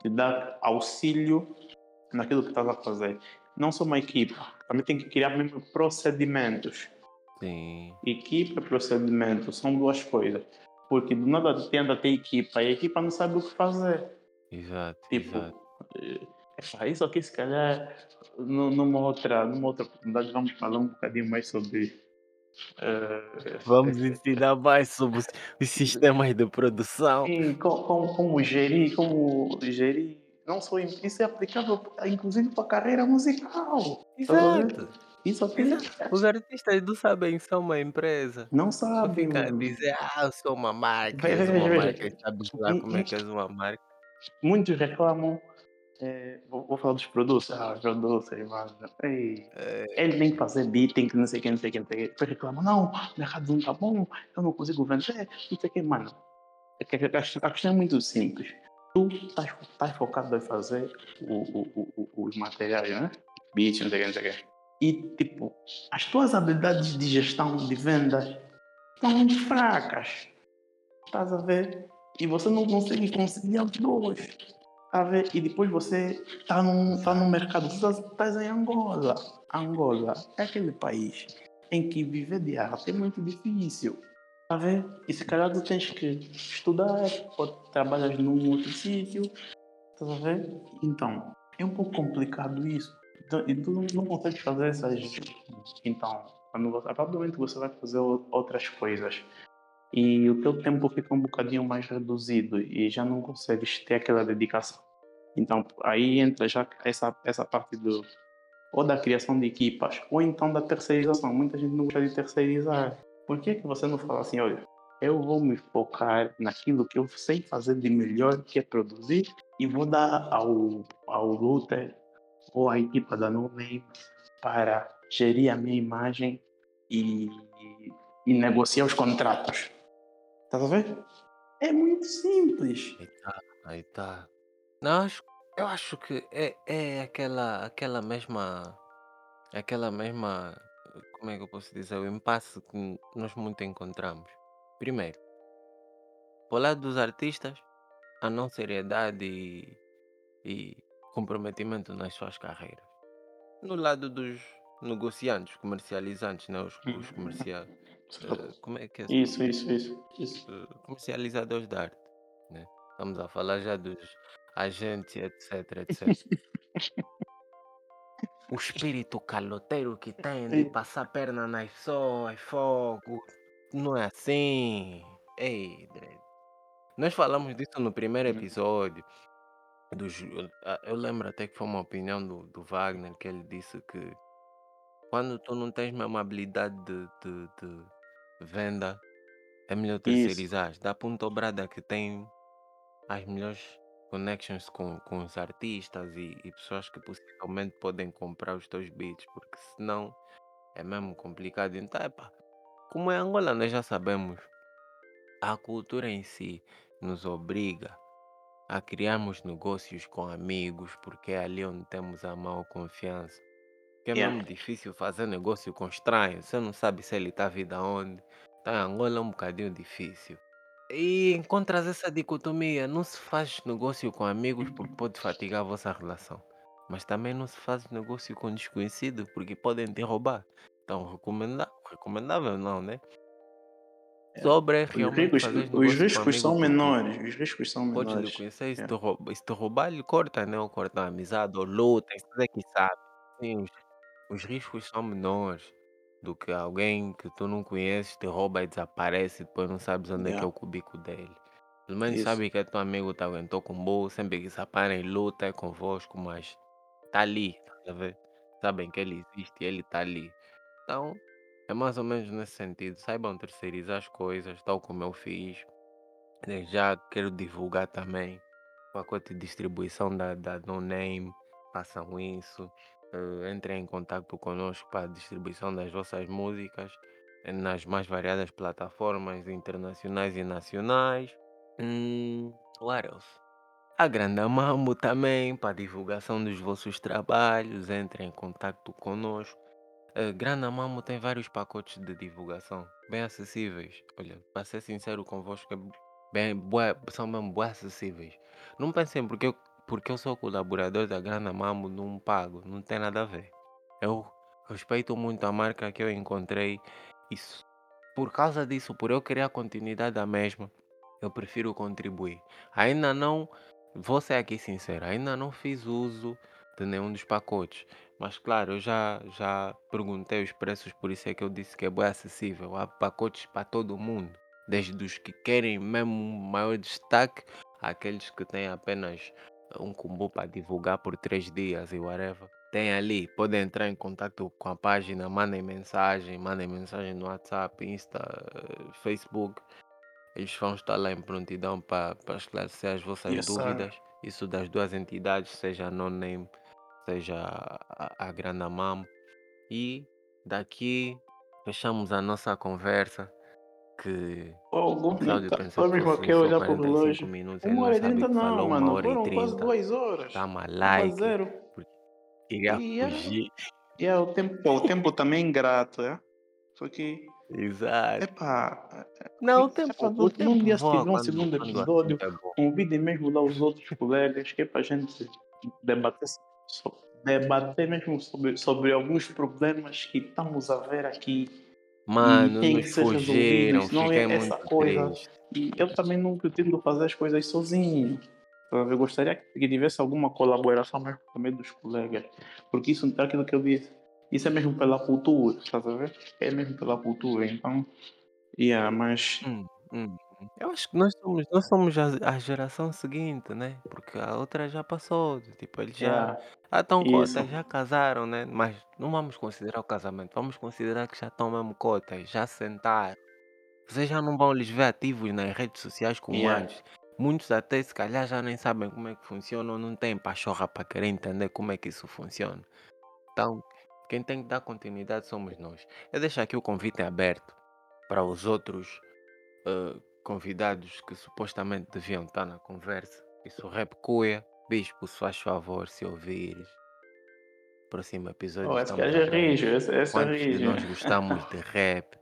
te dar auxílio naquilo que estás a fazer. Não só uma equipa, também tem que criar mesmo procedimentos.
Sim.
Equipa e procedimento são duas coisas. Porque do nada tenta ter equipa e a equipa não sabe o que fazer.
Exato.
Tipo,
exato.
É, isso aqui se calhar nu- numa outra, numa outra oportunidade vamos falar um bocadinho mais sobre. eh,
Vamos ensinar mais sobre os, os sistemas de produção.
Sim, co- como, como gerir, como gerir, não só isso é aplicável inclusive para a carreira musical. Ver?
Exato.
Isso aqui
Os artistas não sabem são uma empresa.
não
Só
sabem.
dizer, ah, eu sou uma marca,
Veja,
uma
veja,
marca, sabes lá como é que és uma marca.
Muitos reclamam. Eh, vou, vou falar dos produtos. Ah, os produtos, mano. Ei, ele tem que fazer beat, tem que não sei o que, não sei o que, não sei o que. Depois reclamam, não, o mercado não tá bom, eu não consigo vender, não sei o que, mano. É A questão é muito simples. Tu estás estás focado em fazer o- o- o- o- os materiais, né? Beat, não sei o que, não sei o que. E, tipo, as tuas habilidades de gestão de vendas estão muito fracas. Estás a ver? E você não consegue conciliar os dois. Tá? E depois você tá num, tá num mercado, você estás em Angola. Angola é aquele país em que viver de arte é muito difícil. Tá ver? E se calhar tu tens que estudar, ou trabalhas num outro sítio. Tá? Então, é um pouco complicado isso. Então, e tu não, não fazer essas. Então, quando momento que você vai fazer outras coisas e o teu tempo fica um bocadinho mais reduzido e já não consegues ter aquela dedicação. Então, aí entra já essa, essa parte do ou da criação de equipas ou então da terceirização. Muita gente não gosta de terceirizar. Por que, que você não fala assim, olha, eu vou me focar naquilo que eu sei fazer de melhor, que é produzir, e vou dar ao, ao Luther ou à equipa da Name para gerir a minha imagem e, e negociar os contratos. Tá a ver? É muito simples.
Aí tá, aí tá. Não, acho, eu acho que é, é aquela, aquela mesma. Aquela mesma. Como é que eu posso dizer? O impasse que nós muito encontramos. Primeiro, para o lado dos artistas, a não seriedade e, e comprometimento nas suas carreiras. No lado dos negociantes, comercializantes, né? os, os comerciais. Eh, como é que é?
Isso, isso, isso. isso.
eh, comercializadores de arte. Né? Estamos a falar já dos agentes, etc, etc. o espírito caloteiro que tem de passar perna nas pessoas, fogo. Não é assim. Ei, Dredd. Nós falamos disso no primeiro episódio. Dos, eu, ah, eu lembro até que foi uma opinião do, do Wagner que ele disse que quando tu não tens mesmo habilidade de, de, de venda, é melhor
Isso.
terceirizar. Dá ponto brada que tem as melhores connections com, com os artistas e, e pessoas que possivelmente podem comprar os teus beats, porque senão é mesmo complicado. Então, epá, como é Angola, nós já sabemos, a cultura em si nos obriga a criarmos negócios com amigos, porque é ali onde temos a maior confiança. Que é
Yeah.
mesmo difícil fazer negócio com estranho, você não sabe se ele está vindo aonde. Então, em Angola é um bocadinho difícil. E encontras essa dicotomia, não se faz negócio com amigos porque pode fatigar a vossa relação. Mas também não se faz negócio com desconhecidos porque podem te roubar. Então, recomendável, recomendável não, né? Sobre é
Os
realmente
riscos, os
negócio com
riscos são menores. Os riscos são
Podes lhe
menores.
conhecer e se te, se te roubar, ele corta, né? Ou corta a amizade, ou luta, isso é que sabe. Sim, os, os riscos são menores do que alguém que tu não conheces te rouba e desaparece e depois não sabes onde é que é
Yeah.
o cubico dele. Pelo menos
Isso.
sabe que é teu amigo te aguentou com boa, sempre que se aparem luta é convosco, mas tá ali, tá? Sabem que ele existe e ele tá ali. Então, é mais ou menos nesse sentido. Saibam terceirizar as coisas, tal como eu fiz. Desde Já quero divulgar também. pacote de distribuição da, da No Name, façam isso. Eh, entrem em contato conosco para a distribuição das vossas músicas nas mais variadas plataformas internacionais e nacionais. Hum, what else? A Grande Mambo também, para divulgação dos vossos trabalhos, entrem em contato conosco. A Grande Mambo tem vários pacotes de divulgação, bem acessíveis. Olha, para ser sincero convosco, é bem, são mesmo bem acessíveis. Não pensem porque eu, porque eu sou colaborador da Grande Mambo, não pago, não tem nada a ver. Eu respeito muito a marca que eu encontrei e por causa disso, por eu querer a continuidade da mesma, eu prefiro contribuir. Ainda não, vou ser aqui sincero, ainda não fiz uso de nenhum dos pacotes. Mas claro, eu já, já perguntei os preços, por isso é que eu disse que é bem acessível. Há pacotes para todo mundo, desde os que querem mesmo maior destaque, àqueles que têm apenas um combo para divulgar por três dias e whatever. Tem ali, podem entrar em contato com a página, mandem mensagem, mandem mensagem no WhatsApp, Insta, Facebook. Eles vão estar lá em prontidão para esclarecer as vossas
Yes, sir.
dúvidas. Isso das duas entidades, seja a No Name, seja a, a Grana Mam. E daqui fechamos a nossa conversa. Que
Oh,
o
tá- foi mesmo aqui a
só
olhar para o
45
relógio.
minutos.
Uma
não
hora e trinta não, mano.
e
Foram quase duas horas. Tava
like.
zero.
Queria
E é,
fugir.
e é o tempo, o tempo também é ingrato, é? Só que,
Exato.
epá,
Não, o
epá,
tempo, o tempo
dia se tiver um segundo
o
episódio,
é
convidem mesmo lá os outros colegas, que é para a gente debater, so- debater mesmo sobre, sobre alguns problemas que estamos a ver aqui
Mano, nos
resolvido,
fugiram, fiquei
é essa coisa.
triste.
E eu também não pretendo fazer as coisas sozinho. Tá Eu gostaria que tivesse alguma colaboração mesmo também dos colegas, porque isso é aquilo que eu disse. Isso é mesmo pela cultura, ver? É mesmo pela cultura, então. Yeah, mas.
Hum, hum. Eu acho que nós somos, nós somos a, a geração seguinte, né? Porque a outra já passou. Tipo, eles já
Yeah,
já estão
isso.
cotas, já casaram, né? Mas não vamos considerar o casamento, vamos considerar que já estão mesmo cotas, já sentaram. Vocês já não vão lhes ver ativos nas redes sociais como
Yeah.
antes. Muitos até se calhar já nem sabem como é que funciona ou não têm pachorra para querer entender como é que isso funciona. Então, quem tem que dar continuidade somos nós. Eu deixo aqui o convite aberto para os outros eh, convidados que supostamente deviam estar na conversa. Isso rap cuia. Bispo, se faz favor, se ouvires. Próximo episódio
Oh, esse gajo é rijo, esse, esse é rijo.
nós gostamos de rap?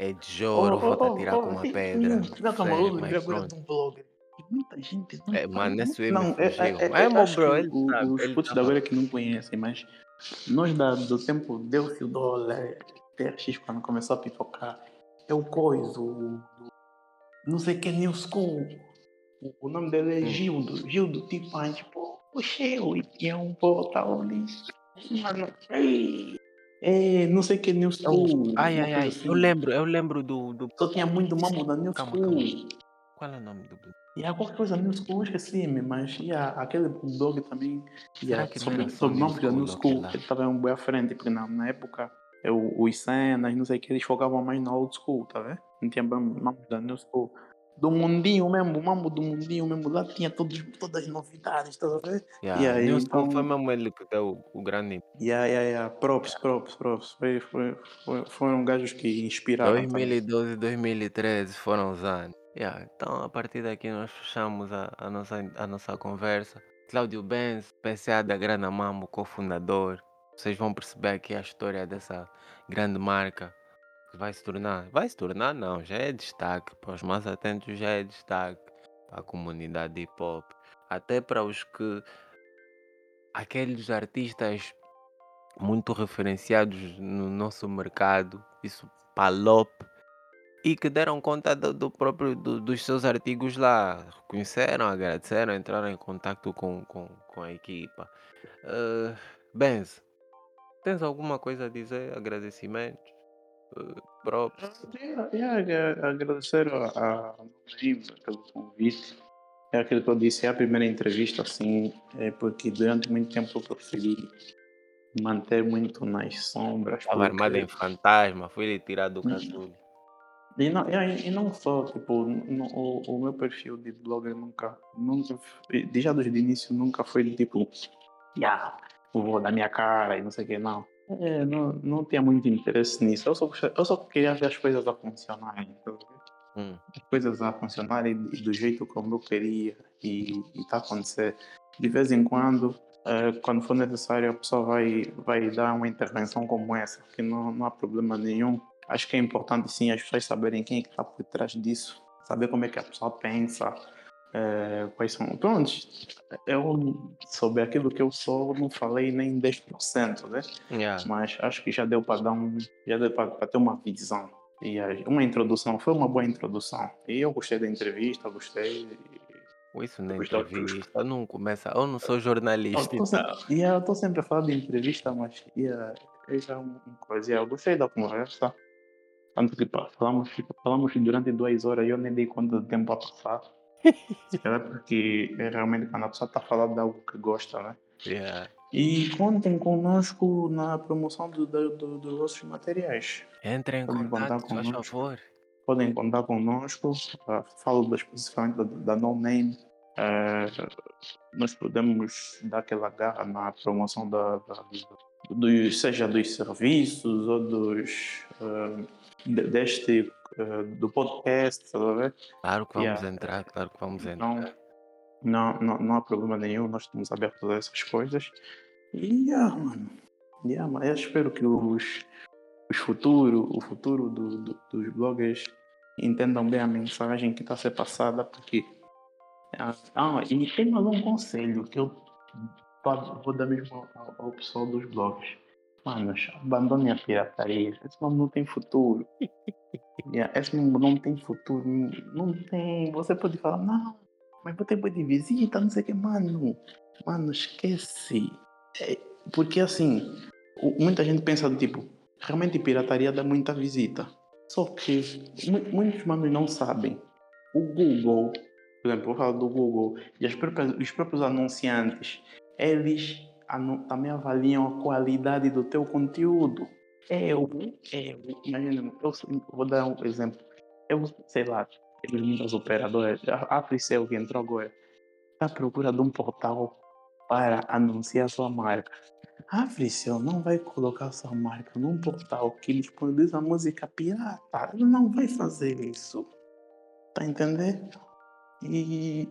É de Joro,
oh,
vou-te
oh,
atirar com
oh,
uma
tem-
pedra.
Não, calma, eu lembrei
mas
agora de um blogger. E muita gente não
É, mano, esse me
é,
fugiu.
é,
É,
é,
meu bro,
que
ele
o-
sabe.
os putos da
tava.
agora que não conhecem, mas nós da, do tempo deu-se o dólar, TRX quando começou a pipocar, é o coisa, o, o- não sei quem, New School. O, o nome dele é
Hum.
Gildo. Gildo, tipo, a gente, pô, puxa, eu e é um pô, tal ali. Mano, é, não sei quem, New
Eu-
School.
Ai,
uma
ai,
coisa
ai.
assim.
Eu lembro, eu lembro do. do...
Só tinha muito mambo da New
Calma,
School.
calma. Qual é o nome do.
E há qualquer coisa New School, eu esqueci-me, mas yeah, aquele blog também,
que não
sobre, sobre
New
nomes da New
School
ele estava um bem à frente, porque na, na época é o- os cenas, não sei o que, eles focavam mais na old school, tá vendo? Não tinha nomes da New School. Do mundinho mesmo, o mambo do mundinho mesmo, lá tinha todos, todas as novidades, tá vendo?
Yeah,
E aí,
School
então,
foi mesmo ele que deu o grande.
yeah, yeah, yeah, props, props, props, foi, foi, foi, foram gajos que inspiraram também.
2012 e 2013 foram os anos. Yeah, então, a partir daqui, nós fechamos a, a nossa, a nossa conversa. Cláudio Benz, PCA da Grana Mambo, cofundador. Vocês vão perceber aqui a história dessa grande marca que vai se tornar. Vai se tornar, não, já é destaque. Para os mais atentos, já é destaque. Para a comunidade hip hop. Até para os que. Aqueles artistas muito referenciados no nosso mercado, isso Palop, e que deram conta do, do próprio do- dos seus artigos lá, reconheceram, agradeceram, entraram em contato com, com, com a equipa. Uh, Benz, tens alguma coisa a dizer? Agradecimentos?
Yeah, yeah, agradecer a, a Naim pelo convite. É aquilo que eu disse, é a primeira entrevista, assim, é porque durante muito tempo eu preferi manter muito nas sombras.
Estava armado em
porque-
fantasma, foi lhe tirar do casulo.
E não, e, e não só, tipo, no- o, o meu perfil de blogger nunca, nunca, f- desde o início, nunca foi do tipo, yeah, vou dar minha cara e não sei o que, não. É, não, não tinha muito interesse nisso. Eu só, eu só queria ver as coisas a funcionarem. tá ligado?
Hum.
As coisas a funcionarem e do jeito como eu queria e está a acontecer. De vez em quando, eh, quando for necessário, a pessoa vai, vai dar uma intervenção como essa, que não, não há problema nenhum. Acho que é importante sim as pessoas saberem quem é que está por trás disso, saber como é que a pessoa pensa, eh, quais são. Pronto, eu sobre aquilo que eu sou, não falei nem 10%, né?
Yeah.
Mas acho que já deu para dar um, já deu para ter uma visão. E a- uma introdução, foi uma boa introdução. E eu gostei da entrevista, gostei.
Isso na
Gostei.
entrevista não começa. Eu não sou jornalista.
Eu
então.
sempre, e eu tô sempre a falar de entrevista, mas yeah, é já uma coisa. Yeah, eu gostei da conversa. Tanto que falamos, falamos durante duas horas e eu nem dei conta do tempo a passar. Era porque é realmente quando a pessoa está falando de algo que gosta, né?
Yeah.
E contem conosco na promoção do, do, do- dos vossos materiais.
Entre em
Podem contar
contato, faz
conosco.
favor.
Podem contar conosco. ah, falo especificamente da, da No Name. Ah, nós podemos dar aquela garra na promoção da, da- dos, seja dos serviços ou dos de- deste do podcast, tá a ver?
Claro que vamos
Yeah.
entrar, claro que vamos entrar.
Não, não, não, há problema nenhum, nós estamos abertos a essas coisas. E, yeah, mano. Yeah, mas eu espero que os, os futuro, o futuro do, do- dos bloggers entendam bem a mensagem que está a ser passada, porque. Ah, ah, e tem mais um conselho que eu vou dar mesmo ao, ao pessoal dos blogs. Manos, abandonem a pirataria. Esse mundo não tem futuro. Yeah, esse mundo não tem futuro. Não tem. Você pode falar, não, mas você pode visita, não sei o que, mano. Mano, esquece. É, porque assim, muita gente pensa do tipo, realmente pirataria dá muita visita. Só que mu- muitos manos não sabem. O Google, por exemplo, vou falar do Google, e as próprias- os próprios anunciantes, eles também avaliam a qualidade do teu conteúdo. Eu, eu, imagina, eu vou dar um exemplo. Eu, sei lá, tem muitas operadoras, a que entrou agora, está à procura de um portal para anunciar sua marca. A Africell não vai colocar sua marca num portal que disponibiliza música pirata. Ele não vai fazer isso. Tá entendendo? E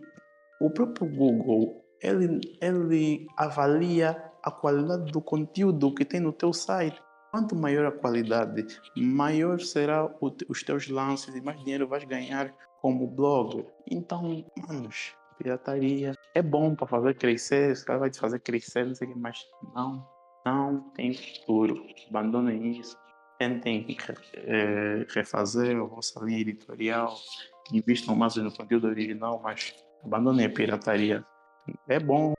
o próprio Google, ele, ele avalia a qualidade do conteúdo que tem no teu site. Quanto maior a qualidade, maior será os teus lances e mais dinheiro vais ganhar como blogger. Então, manos, pirataria é bom para fazer crescer, esse cara vai te fazer crescer, não sei o que, mas não, não tem futuro. Abandonem isso. Tentem eh, refazer a vossa linha editorial, investam mais no conteúdo original, mas abandonem a pirataria. É bom,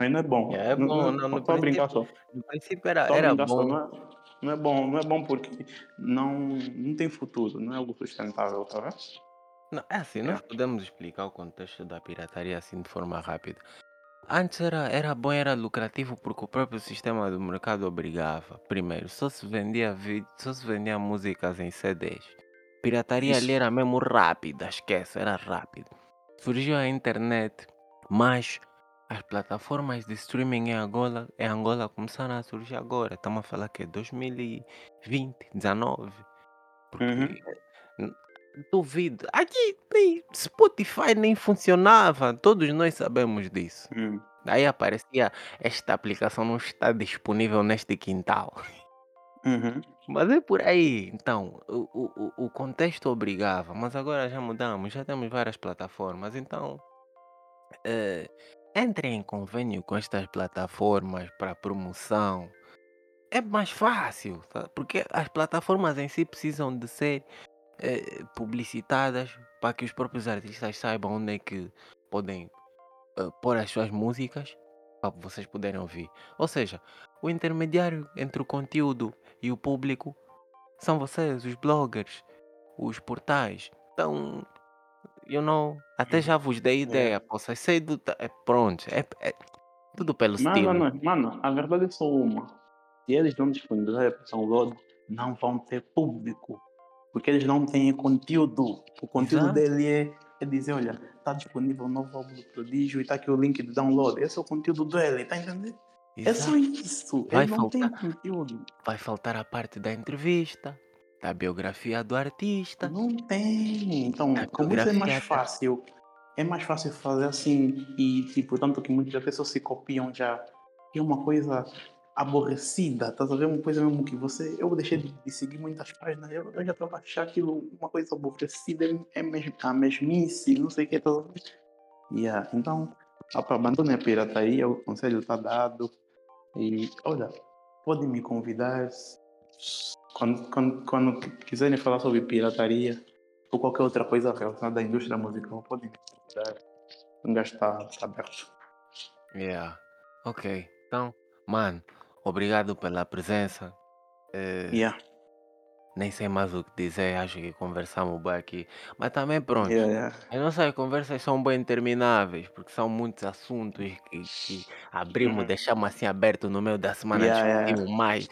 não é bom.
É bom, não, no
não, só brincar só.
no princípio era, era
só,
bom.
Não, é, não é bom, não é bom porque não, não tem futuro, não é algo sustentável, tá vendo?
Não, é assim, nós podemos explicar o contexto da pirataria assim de forma rápida. Antes era, era bom, era lucrativo porque o próprio sistema do mercado obrigava. Primeiro, só se vendia vídeo, só se vendia músicas em CDs. Pirataria ali
Isso.
era mesmo rápida, esquece, era rápido. Surgiu a internet, mas as plataformas de streaming em Angola, em Angola começaram a surgir agora. Estamos a falar que é 2020, 19. Porque n- duvido. Aqui nem Spotify nem funcionava. Todos nós sabemos disso.
Hum.
Daí aparecia esta aplicação não está disponível neste quintal.
Uhum.
Mas é por aí. Então, o, o, o- contexto obrigava, mas agora já mudamos, já temos várias plataformas. Então, eh, entrem em convênio com estas plataformas para promoção. É mais fácil, tá? porque as plataformas em si precisam de ser eh, publicitadas para que os próprios artistas saibam onde é que podem eh, pôr as suas músicas para vocês poderem ouvir. Ou seja, o intermediário entre o conteúdo e o público são vocês, os bloggers, os portais. Então, you know, até já vos dei ideia. Posso sair do. ta- É, pronto, é, é tudo pelo estilo.
mano, mano, a verdade é só uma. Se eles não disponibilizarem para download, não vão ter público. Porque eles não têm conteúdo. O conteúdo
Exato.
dele é, é dizer, olha, está disponível o novo álbum do Prodígio e está aqui o link de download. Esse é o conteúdo dele, tá entendendo? É só isso.
Vai
Ele não tem
faltar.
conteúdo.
Vai faltar a parte da entrevista, da biografia do artista.
Não tem. Então, como isso é mais fácil, é mais fácil fazer assim e, tipo, tanto que muitas pessoas se copiam já. É uma coisa aborrecida, a ver? Uma coisa mesmo que você. Eu deixei de, seguir muitas páginas, eu, eu já estava a achar aquilo uma coisa aborrecida, é, é mesmo, a mesmice, não sei o que, a ver? Yeah. Então, opa, abandone a pirataria, o conselho está dado. E olha, podem me convidar quando, quando, quando qui- quiserem falar sobre pirataria ou qualquer outra coisa relacionada à indústria musical, podem me convidar. O gajo está tá aberto.
Yeah. Ok. Então, mano, obrigado pela presença. Eh,
Yeah.
Nem sei mais o que dizer, acho que conversamos bem aqui. Mas também pronto.
Yeah, yeah.
As nossas conversas são bem intermináveis, porque são muitos assuntos que, que abrimos,
Uhum.
deixamos assim aberto no meio da semana,
Yeah, yeah,
discutimos mais.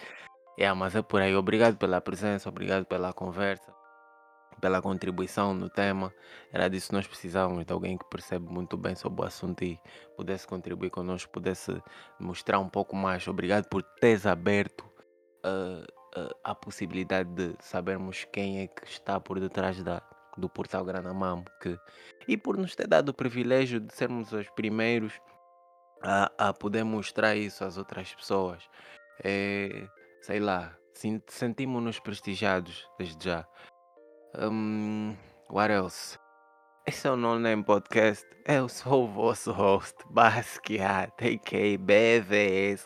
Yeah, mas é por aí. Obrigado pela presença, obrigado pela conversa, pela contribuição no tema. Era disso que nós precisávamos, de alguém que percebe muito bem sobre o assunto e pudesse contribuir conosco, pudesse mostrar um pouco mais. Obrigado por teres aberto uh, a possibilidade de sabermos quem é que está por detrás da, do portal Granamamo que, e por nos ter dado o privilégio de sermos os primeiros a, a poder mostrar isso às outras pessoas. É, sei lá, sentimos-nos prestigiados desde já. Um, what else? Esse é o No Name Podcast. Eu sou o vosso host, Basquiat, a.k.a. BVSKIVT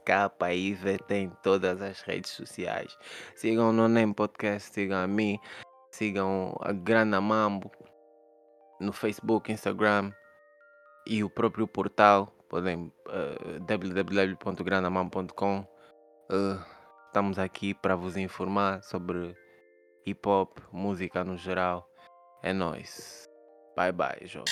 em todas as redes sociais. Sigam o No Name Podcast, sigam a mim, sigam a Grana Mambo no Facebook, Instagram e o próprio portal. Podem uh, www.granamambo.com. Uh, estamos aqui para vos informar sobre hip hop, música no geral. É nóis. Bye bye, João.